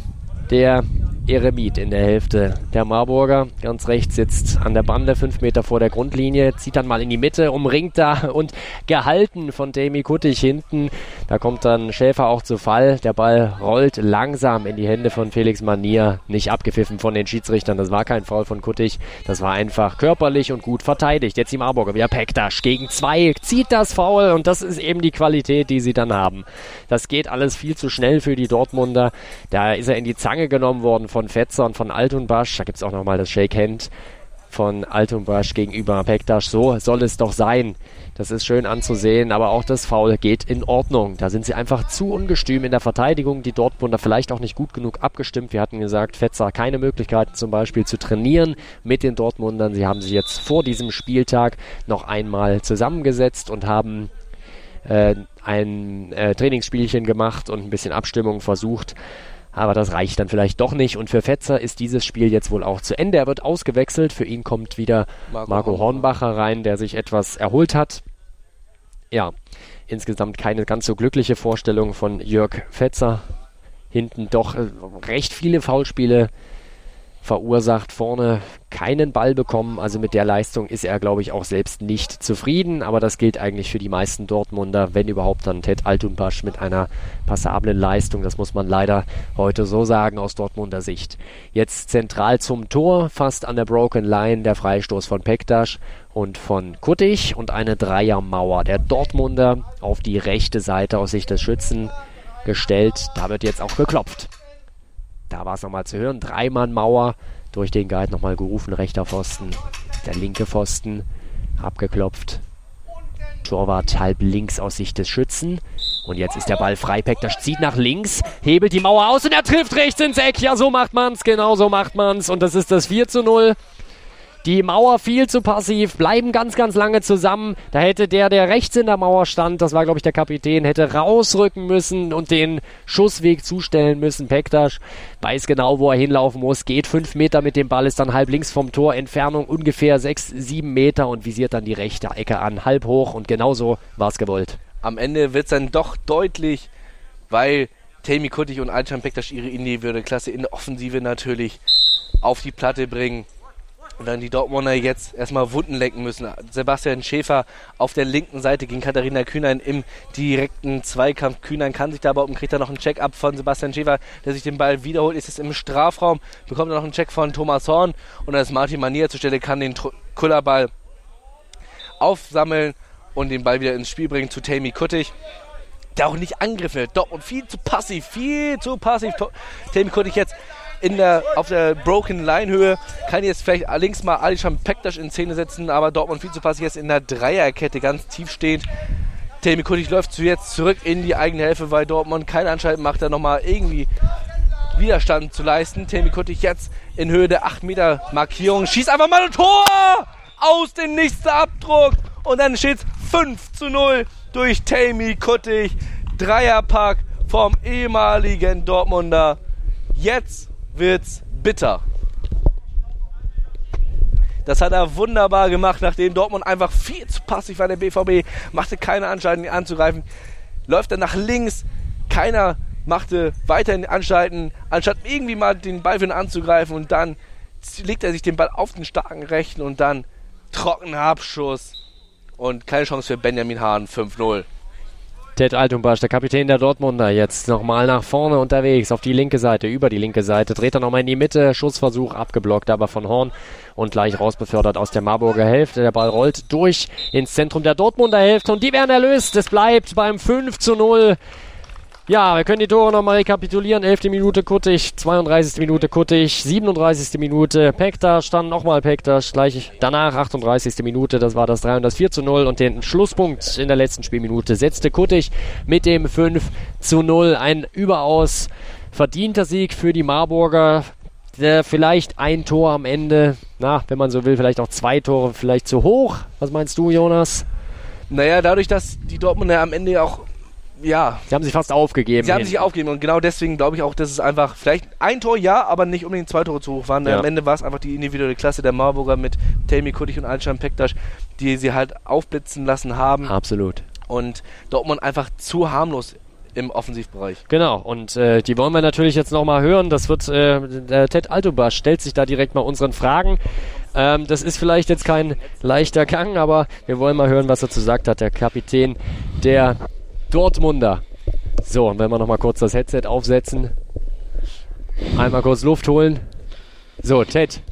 Der Eremit in der Hälfte der Marburger. Ganz rechts sitzt an der Bande, fünf Meter vor der Grundlinie, zieht dann mal in die Mitte, umringt da und gehalten von Demi Kuttig hinten. Da kommt dann Schäfer auch zu Fall. Der Ball rollt langsam in die Hände von Felix Manier. Nicht abgepfiffen von den Schiedsrichtern. Das war kein Foul von Kuttig. Das war einfach körperlich und gut verteidigt. Jetzt die Marburger wieder Pektasch gegen zwei. Zieht das Foul und das ist eben die Qualität, die sie dann haben. Das geht alles viel zu schnell für die Dortmunder. Da ist er in die Zange genommen worden von Fetzer und von Altunbasch. Da gibt es auch nochmal das Shake Hand von Altunbasch gegenüber Pektasch. So soll es doch sein. Das ist schön anzusehen, aber auch das Foul geht in Ordnung. Da sind sie einfach zu ungestüm in der Verteidigung. Die Dortmunder vielleicht auch nicht gut genug abgestimmt. Wir hatten gesagt, Fetzer keine Möglichkeiten zum Beispiel zu trainieren mit den Dortmundern. Sie haben sie jetzt vor diesem Spieltag noch einmal zusammengesetzt und haben äh, ein äh, Trainingsspielchen gemacht und ein bisschen Abstimmung versucht. Aber das reicht dann vielleicht doch nicht. Und für Fetzer ist dieses Spiel jetzt wohl auch zu Ende. Er wird ausgewechselt. Für ihn kommt wieder Marco, Marco Hornbacher rein, der sich etwas erholt hat. Ja, insgesamt keine ganz so glückliche Vorstellung von Jörg Fetzer. Hinten doch äh, recht viele Foulspiele verursacht, vorne keinen Ball bekommen. Also mit der Leistung ist er, glaube ich, auch selbst nicht zufrieden. Aber das gilt eigentlich für die meisten Dortmunder, wenn überhaupt dann Ted Altunbasch mit einer passablen Leistung. Das muss man leider heute so sagen aus Dortmunder Sicht. Jetzt zentral zum Tor, fast an der Broken Line, der Freistoß von Pektasch und von Kuttig und eine Dreiermauer. Der Dortmunder auf die rechte Seite aus Sicht des Schützen gestellt. Da wird jetzt auch geklopft. Da war es nochmal zu hören. Dreimann-Mauer durch den Guide nochmal gerufen. Rechter Pfosten, der linke Pfosten abgeklopft. Torwart halb links aus Sicht des Schützen. Und jetzt ist der Ball frei. Pektas zieht nach links, hebelt die Mauer aus und er trifft rechts ins Eck. Ja, so macht man's. Genau so macht man's. Und das ist das 4 zu 0. Die Mauer viel zu passiv, bleiben ganz, ganz lange zusammen. Da hätte der, der rechts in der Mauer stand, das war glaube ich der Kapitän, hätte rausrücken müssen und den Schussweg zustellen müssen. Pektas weiß genau, wo er hinlaufen muss, geht fünf Meter mit dem Ball, ist dann halb links vom Tor, Entfernung ungefähr sechs, sieben Meter und visiert dann die rechte Ecke an, halb hoch und genauso war es gewollt. Am Ende wird es dann doch deutlich, weil Tammy Kuttig und Alcan Pektas ihre individuelle Klasse in der Offensive natürlich auf die Platte bringen Und dann die Dortmunder jetzt erstmal Wunden lecken müssen. Sebastian Schäfer auf der linken Seite gegen Katharina Kühnein im direkten Zweikampf. Kühnein kann sich da und kriegt dann noch einen Check-up von Sebastian Schäfer, der sich den Ball wiederholt. Ist jetzt im Strafraum, bekommt dann noch einen Check von Thomas Horn und dann ist Martin Manier zur Stelle, kann den Kullerball aufsammeln und den Ball wieder ins Spiel bringen zu Tammy Kuttig der auch nicht angegriffen wird. Dortmund viel zu passiv, viel zu passiv. Tammy Kuttig jetzt in der, auf der Broken Line Höhe. Kann jetzt vielleicht links mal Alishan Pektas in Szene setzen, aber Dortmund viel zu passiv jetzt in der Dreierkette ganz tief steht. Temi Kutic läuft zu jetzt zurück in die eigene Hälfte, weil Dortmund kein Anschalten macht, da nochmal irgendwie Widerstand zu leisten. Temi Kutic jetzt in Höhe der 8 Meter Markierung. Schießt einfach mal ein Tor! Aus dem nächsten Abdruck! Und dann steht es 5 zu 0 durch Tami Kutig. Dreierpack vom ehemaligen Dortmunder. Jetzt wird's bitter. Das hat er wunderbar gemacht, nachdem Dortmund einfach viel zu passiv war. Der BVB machte keine Anstalten, ihn anzugreifen. Läuft er nach links. Keiner machte weiterhin Anstalten, anstatt irgendwie mal den Ball für ihn anzugreifen. Und dann legt er sich den Ball auf den starken Rechten und dann trockener Abschuss. Und keine Chance für Benjamin Hahn, 5-0. Ted Altumbasch, der Kapitän der Dortmunder, jetzt nochmal nach vorne unterwegs, auf die linke Seite, über die linke Seite, dreht er nochmal in die Mitte, Schussversuch abgeblockt, aber von Horn und gleich rausbefördert aus der Marburger Hälfte. Der Ball rollt durch ins Zentrum der Dortmunder Hälfte und die werden erlöst. Es bleibt beim 5 zu 0 ja, wir können die Tore nochmal rekapitulieren. 11. Minute Kuttig, 32. Minute Kuttig, 37. Minute Pektas, dann nochmal Pektas, gleich danach 38. Minute, das war das 3 und das 4 zu 0 und den Schlusspunkt in der letzten Spielminute setzte Kuttig mit dem 5 zu 0. Ein überaus verdienter Sieg für die Marburger. Der vielleicht ein Tor am Ende, na, wenn man so will, vielleicht auch zwei Tore, vielleicht zu hoch. Was meinst du, Jonas? Naja, dadurch, dass die Dortmunder am Ende auch ja. Sie haben sich fast aufgegeben. Sie haben sich aufgegeben und genau deswegen glaube ich auch, dass es einfach vielleicht ein Tor ja, aber nicht unbedingt zwei Tore zu hoch waren. Ja. Am Ende war es einfach die individuelle Klasse der Marburger mit Tammy Kuttig und Alcan Pektas, die sie halt aufblitzen lassen haben. Absolut. Und Dortmund einfach zu harmlos im Offensivbereich. Genau, und äh, die wollen wir natürlich jetzt nochmal hören. Das wird, äh, der Ted Altobasch stellt sich da direkt mal unseren Fragen. Ähm, das ist vielleicht jetzt kein leichter Gang, aber wir wollen mal hören, was er zu sagt hat, der Kapitän der Dortmunder. So, und wenn wir nochmal kurz das Headset aufsetzen. Einmal kurz Luft holen. So, Ted.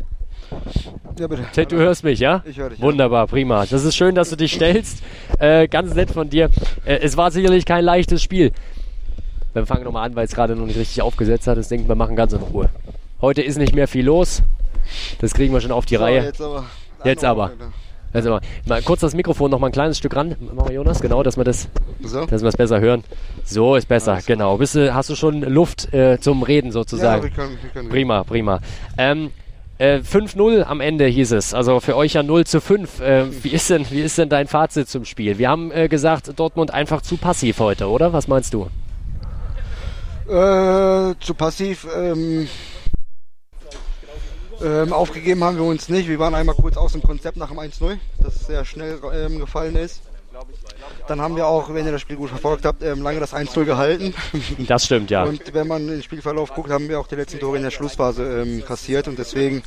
Ja, bitte. Ted, du hörst mich, ja? Ich höre dich. Wunderbar, prima. Das ist schön, dass du dich stellst. Äh, ganz nett von dir. Äh, es war sicherlich kein leichtes Spiel. Wir fangen nochmal an, weil es gerade noch nicht richtig aufgesetzt hat. Das denken wir machen ganz in Ruhe. Heute ist nicht mehr viel los. Das kriegen wir schon auf die so, Reihe. Jetzt aber. Jetzt aber. Also mal kurz das Mikrofon noch mal ein kleines Stück ran, wir Jonas, genau, dass wir das, so? dass wir es besser hören. So ist besser, Alles genau. Bist du, hast du schon Luft äh, zum Reden sozusagen? Ja, wir können, wir können prima, prima. Ähm, äh, 5-0 am Ende hieß es, also für euch ja 0 zu 5. Äh, wie, ist denn, wie ist denn dein Fazit zum Spiel? Wir haben äh, gesagt, Dortmund einfach zu passiv heute, oder? Was meinst du? Äh, zu passiv. Ähm ähm, aufgegeben haben wir uns nicht. Wir waren einmal kurz aus dem Konzept nach dem 1-0, das sehr schnell ähm, gefallen ist. Dann haben wir auch, wenn ihr das Spiel gut verfolgt habt, ähm, lange das 1-0 gehalten. Das stimmt, ja. Und wenn man den Spielverlauf guckt, haben wir auch die letzten Tore in der Schlussphase ähm, kassiert und deswegen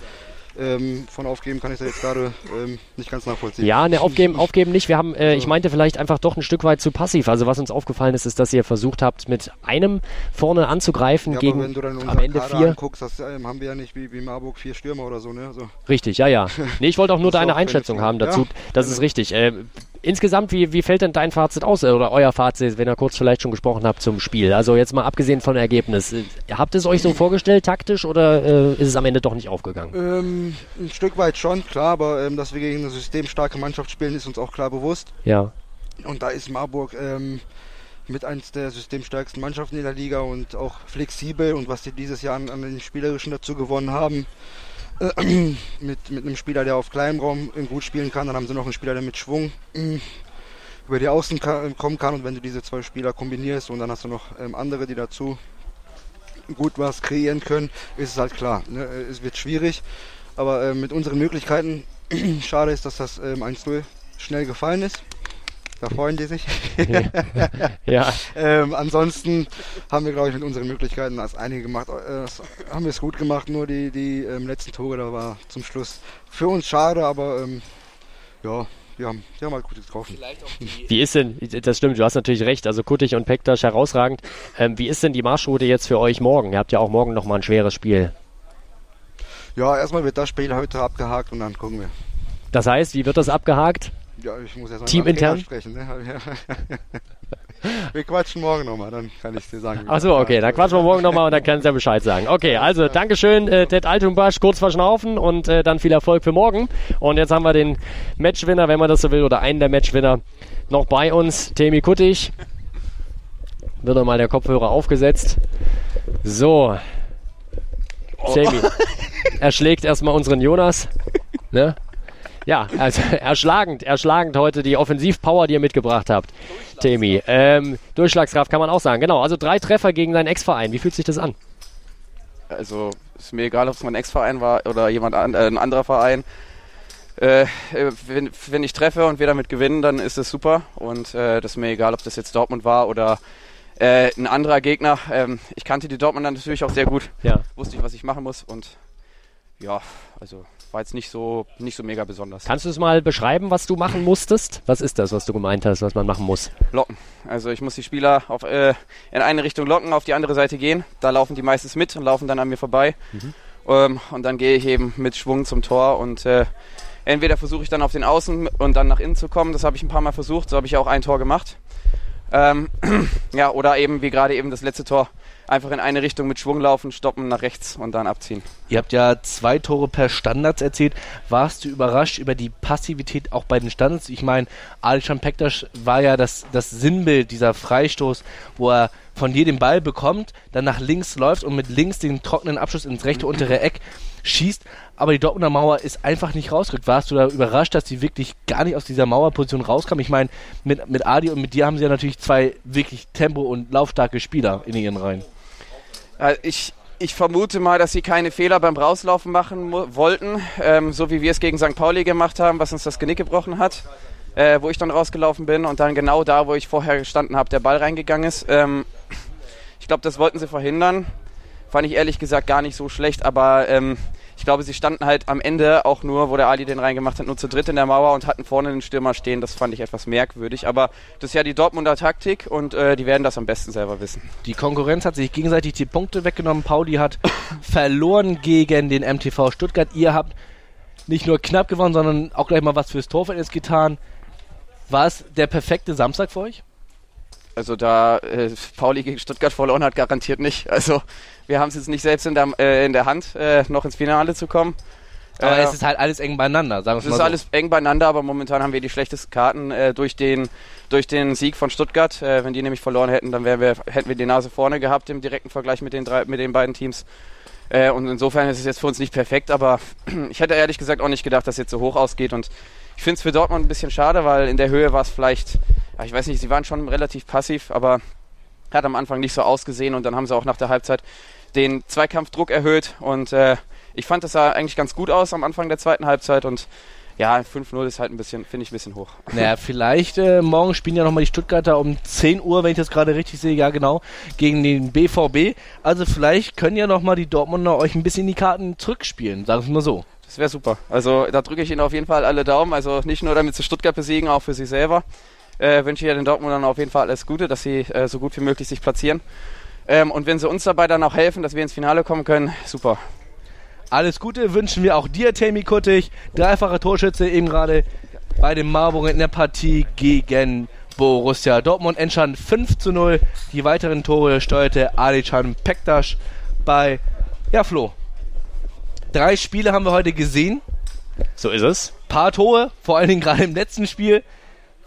ähm, von aufgeben kann ich da jetzt gerade ähm, nicht ganz nachvollziehen. Ja, ne, aufgeben, aufgeben nicht. Wir haben, äh, ich meinte vielleicht einfach doch ein Stück weit zu passiv. Also was uns aufgefallen ist, ist, dass ihr versucht habt, mit einem vorne anzugreifen ja, gegen wenn du dann am Ende Kader vier. Anguckst, das ähm, haben wir ja nicht wie, wie Marburg vier Stürmer oder so, ne? Also richtig, ja, ja. Nee, ich wollte auch nur deine Einschätzung haben dazu. Ja, das ist richtig. Äh, insgesamt, wie, wie fällt denn dein Fazit aus oder euer Fazit, wenn ihr kurz vielleicht schon gesprochen habt zum Spiel? Also jetzt mal abgesehen von Ergebnis. Äh, habt ihr es euch so vorgestellt, taktisch, oder äh, ist es am Ende doch nicht aufgegangen? Ähm, ein Stück weit schon, klar, aber ähm, dass wir gegen eine systemstarke Mannschaft spielen, ist uns auch klar bewusst. Ja. Und da ist Marburg ähm, mit eins der systemstärksten Mannschaften in der Liga und auch flexibel und was sie dieses Jahr an, an den Spielerischen dazu gewonnen haben. mit, mit einem Spieler, der auf kleinem Raum gut spielen kann. Dann haben sie noch einen Spieler, der mit Schwung über die Außen kommen kann. Und wenn du diese zwei Spieler kombinierst und dann hast du noch ähm, andere, die dazu gut was kreieren können, ist es halt klar. Ne? Es wird schwierig. Aber äh, mit unseren Möglichkeiten, schade ist, dass das ähm, 1-0 schnell gefallen ist. Da freuen die sich. ja. ähm, ansonsten haben wir, glaube ich, mit unseren Möglichkeiten als einige gemacht, äh, haben wir es gut gemacht. Nur die, die ähm, letzten Tore, da war zum Schluss für uns schade, aber ähm, ja, die haben, die haben halt gut getroffen. Wie ist denn, das stimmt, du hast natürlich recht, also Kuttig und Pektasch herausragend. Ähm, wie ist denn die Marschroute jetzt für euch morgen? Ihr habt ja auch morgen nochmal ein schweres Spiel. Ja, erstmal wird das Spiel heute abgehakt und dann gucken wir. Das heißt, wie wird das abgehakt? Ja, ich muss jetzt Teamintern sprechen. Ne? wir quatschen morgen nochmal, dann kann ich dir sagen. Achso, okay, dann quatschen wir morgen nochmal und dann kannst du ja Bescheid sagen. Okay, also Dankeschön, äh, Ted Altumbasch, kurz verschnaufen und äh, dann viel Erfolg für morgen. Und jetzt haben wir den Matchwinner, wenn man das so will, oder einen der Matchwinner noch bei uns, Temi Kuttig. Wird mal der Kopfhörer aufgesetzt. So. Oh. Temi. Er schlägt erstmal unseren Jonas. Ne? Ja, also erschlagend, erschlagend heute die Offensivpower, die ihr mitgebracht habt, Temi. Ähm, Durchschlagskraft kann man auch sagen. Genau, also drei Treffer gegen deinen Ex-Verein. Wie fühlt sich das an? Also ist mir egal, ob es mein Ex-Verein war oder jemand an, äh, ein anderer Verein. Äh, wenn, wenn, ich treffe und wir damit gewinnen, dann ist es super. Und äh, das ist mir egal, ob das jetzt Dortmund war oder äh, ein anderer Gegner. Ähm, ich kannte die Dortmund dann natürlich auch sehr gut. Ja. Wusste ich, was ich machen muss. Und ja, also war jetzt nicht so, nicht so mega besonders. Kannst du es mal beschreiben, was du machen musstest? Was ist das, was du gemeint hast, was man machen muss? Locken. Also ich muss die Spieler auf, äh, in eine Richtung locken, auf die andere Seite gehen. Da laufen die meistens mit und laufen dann an mir vorbei. Mhm. Ähm, und dann gehe ich eben mit Schwung zum Tor und äh, entweder versuche ich dann auf den Außen und dann nach innen zu kommen. Das habe ich ein paar Mal versucht. So habe ich auch ein Tor gemacht. Ähm, ja, oder eben wie gerade eben das letzte Tor einfach in eine Richtung mit Schwung laufen, stoppen, nach rechts und dann abziehen. Ihr habt ja zwei Tore per Standards erzielt. Warst du überrascht über die Passivität auch bei den Standards? Ich meine, Alishan Pektas war ja das, das Sinnbild dieser Freistoß, wo er von dir den Ball bekommt, dann nach links läuft und mit links den trockenen Abschluss ins rechte untere Eck schießt, aber die Dortmunder Mauer ist einfach nicht rausgerückt. Warst du da überrascht, dass sie wirklich gar nicht aus dieser Mauerposition rauskam? Ich meine, mit, mit Adi und mit dir haben sie ja natürlich zwei wirklich tempo- und laufstarke Spieler in ihren Reihen. Ich, ich vermute mal, dass sie keine Fehler beim Rauslaufen machen wollten, ähm, so wie wir es gegen St. Pauli gemacht haben, was uns das Genick gebrochen hat, äh, wo ich dann rausgelaufen bin und dann genau da, wo ich vorher gestanden habe, der Ball reingegangen ist. Ähm, ich glaube, das wollten sie verhindern. Fand ich ehrlich gesagt gar nicht so schlecht, aber ähm, ich glaube, sie standen halt am Ende auch nur, wo der Ali den reingemacht hat, nur zu dritt in der Mauer und hatten vorne den Stürmer stehen. Das fand ich etwas merkwürdig. Aber das ist ja die Dortmunder Taktik und äh, die werden das am besten selber wissen. Die Konkurrenz hat sich gegenseitig die Punkte weggenommen. Pauli hat verloren gegen den MTV Stuttgart. Ihr habt nicht nur knapp gewonnen, sondern auch gleich mal was fürs Torverhältnis getan. War es der perfekte Samstag für euch? Also da äh, Pauli gegen Stuttgart verloren hat, garantiert nicht. Also wir haben es jetzt nicht selbst in der, äh, in der Hand, äh, noch ins Finale zu kommen. Aber äh, es ist halt alles eng beieinander, sagen wir mal. Es ist so. alles eng beieinander, aber momentan haben wir die schlechtesten Karten äh, durch, den, durch den Sieg von Stuttgart. Äh, wenn die nämlich verloren hätten, dann wir, hätten wir die Nase vorne gehabt im direkten Vergleich mit den, drei, mit den beiden Teams. Und insofern ist es jetzt für uns nicht perfekt, aber ich hätte ehrlich gesagt auch nicht gedacht, dass es jetzt so hoch ausgeht. Und ich finde es für Dortmund ein bisschen schade, weil in der Höhe war es vielleicht, ich weiß nicht, sie waren schon relativ passiv, aber hat am Anfang nicht so ausgesehen und dann haben sie auch nach der Halbzeit den Zweikampfdruck erhöht und äh, ich fand, das sah eigentlich ganz gut aus am Anfang der zweiten Halbzeit und ja, 5-0 ist halt ein bisschen, finde ich ein bisschen hoch. Naja, vielleicht äh, morgen spielen ja nochmal die Stuttgarter um 10 Uhr, wenn ich das gerade richtig sehe, ja genau, gegen den BVB. Also vielleicht können ja nochmal die Dortmunder euch ein bisschen die Karten zurückspielen, sagen wir mal so. Das wäre super. Also da drücke ich Ihnen auf jeden Fall alle Daumen. Also nicht nur damit sie Stuttgart besiegen, auch für sie selber. Äh, wünsche ich ja den Dortmundern auf jeden Fall alles Gute, dass sie äh, so gut wie möglich sich platzieren. Ähm, und wenn sie uns dabei dann auch helfen, dass wir ins Finale kommen können, super. Alles Gute wünschen wir auch dir, Tammy Kuttig. Dreifacher Torschütze eben gerade bei dem Marburg in der Partie gegen Borussia Dortmund. Entstand 5 zu 0. Die weiteren Tore steuerte Alican Pektas bei, ja Flo, drei Spiele haben wir heute gesehen. So ist es. Paar Tore, vor allen Dingen gerade im letzten Spiel.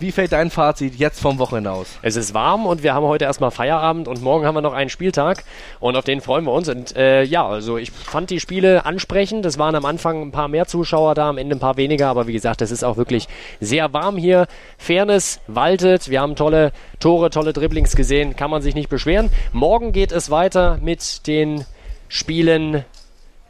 Wie fällt dein Fazit jetzt vom Wochenende aus? Es ist warm und wir haben heute erstmal Feierabend und morgen haben wir noch einen Spieltag und auf den freuen wir uns. Und äh, ja, also ich fand die Spiele ansprechend. Es waren am Anfang ein paar mehr Zuschauer da, am Ende ein paar weniger, aber wie gesagt, es ist auch wirklich sehr warm hier. Fairness waltet. Wir haben tolle Tore, tolle Dribblings gesehen. Kann man sich nicht beschweren. Morgen geht es weiter mit den Spielen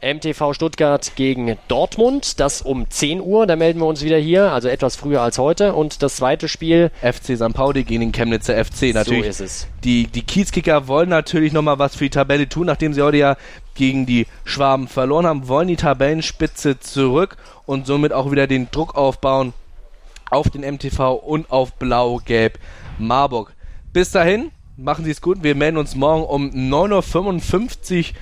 MTV Stuttgart gegen Dortmund. Das um 10 Uhr. Da melden wir uns wieder hier, also etwas früher als heute. Und das zweite Spiel. FC St. Pauli gegen den Chemnitzer FC. Natürlich. So ist es. Die, die Kiezkicker wollen natürlich nochmal was für die Tabelle tun, nachdem sie heute ja gegen die Schwaben verloren haben, wollen die Tabellenspitze zurück und somit auch wieder den Druck aufbauen auf den MTV und auf Blau-Gelb Marburg. Bis dahin, machen Sie es gut. Wir melden uns morgen um 9.55 Uhr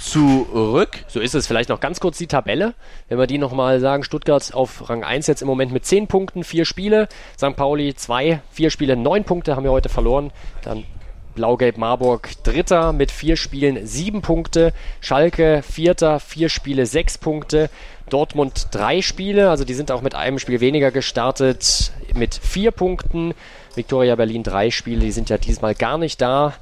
zurück. So ist es. Vielleicht noch ganz kurz die Tabelle. Wenn wir die nochmal sagen, Stuttgart auf Rang 1 jetzt im Moment mit 10 Punkten, 4 Spiele. St. Pauli 2, 4 Spiele, 9 Punkte haben wir heute verloren. Dann Blau-Gelb Marburg Dritter mit 4 Spielen, 7 Punkte. Schalke Vierter, 4 Spiele, 6 Punkte. Dortmund 3 Spiele, also die sind auch mit einem Spiel weniger gestartet, mit 4 Punkten. Viktoria Berlin 3 Spiele, die sind ja diesmal gar nicht da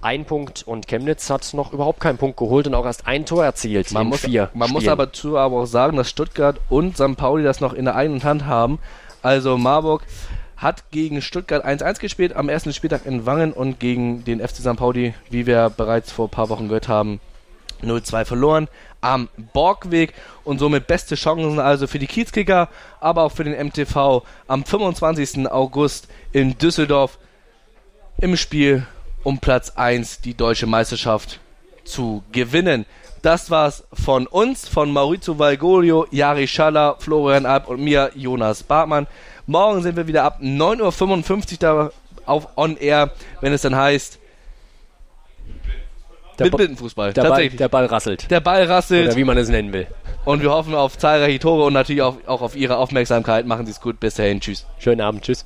ein Punkt und Chemnitz hat noch überhaupt keinen Punkt geholt und auch erst ein Tor erzielt. Man, muss, vier man muss aber zu aber auch sagen, dass Stuttgart und St. Pauli das noch in der eigenen Hand haben. Also Marburg hat gegen Stuttgart 1-1 gespielt am ersten Spieltag in Wangen und gegen den FC St. Pauli, wie wir bereits vor ein paar Wochen gehört haben, 0-2 verloren am Borgweg und somit beste Chancen also für die Kiezkicker, aber auch für den MTV am 25. August in Düsseldorf im Spiel um Platz 1 die deutsche Meisterschaft zu gewinnen. Das war's von uns, von Maurizio Valgolio, Jari Schaller, Florian Alp und mir, Jonas Bartmann. Morgen sind wir wieder ab 9.55 Uhr da auf On Air, wenn es dann heißt der mit Blindenfußball. Der Ball, der Ball rasselt. Der Ball rasselt. Oder wie man es nennen will. Und wir hoffen auf zahlreiche Tore und natürlich auch, auch auf Ihre Aufmerksamkeit. Machen Sie es gut. Bis dahin. Tschüss. Schönen Abend. Tschüss.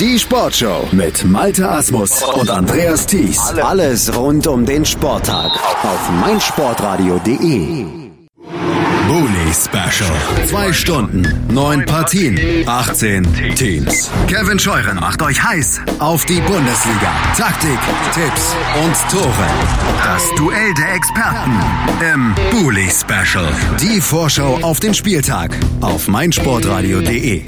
Die Sportshow mit Malte Asmus und Andreas Thies. Alles rund um den Sporttag auf meinsportradio.de. Bully Special. Zwei Stunden, neun Partien, 18 Teams. Kevin Scheuren macht euch heiß auf die Bundesliga. Taktik, Tipps und Tore. Das Duell der Experten im Bully Special. Die Vorschau auf den Spieltag auf meinsportradio.de.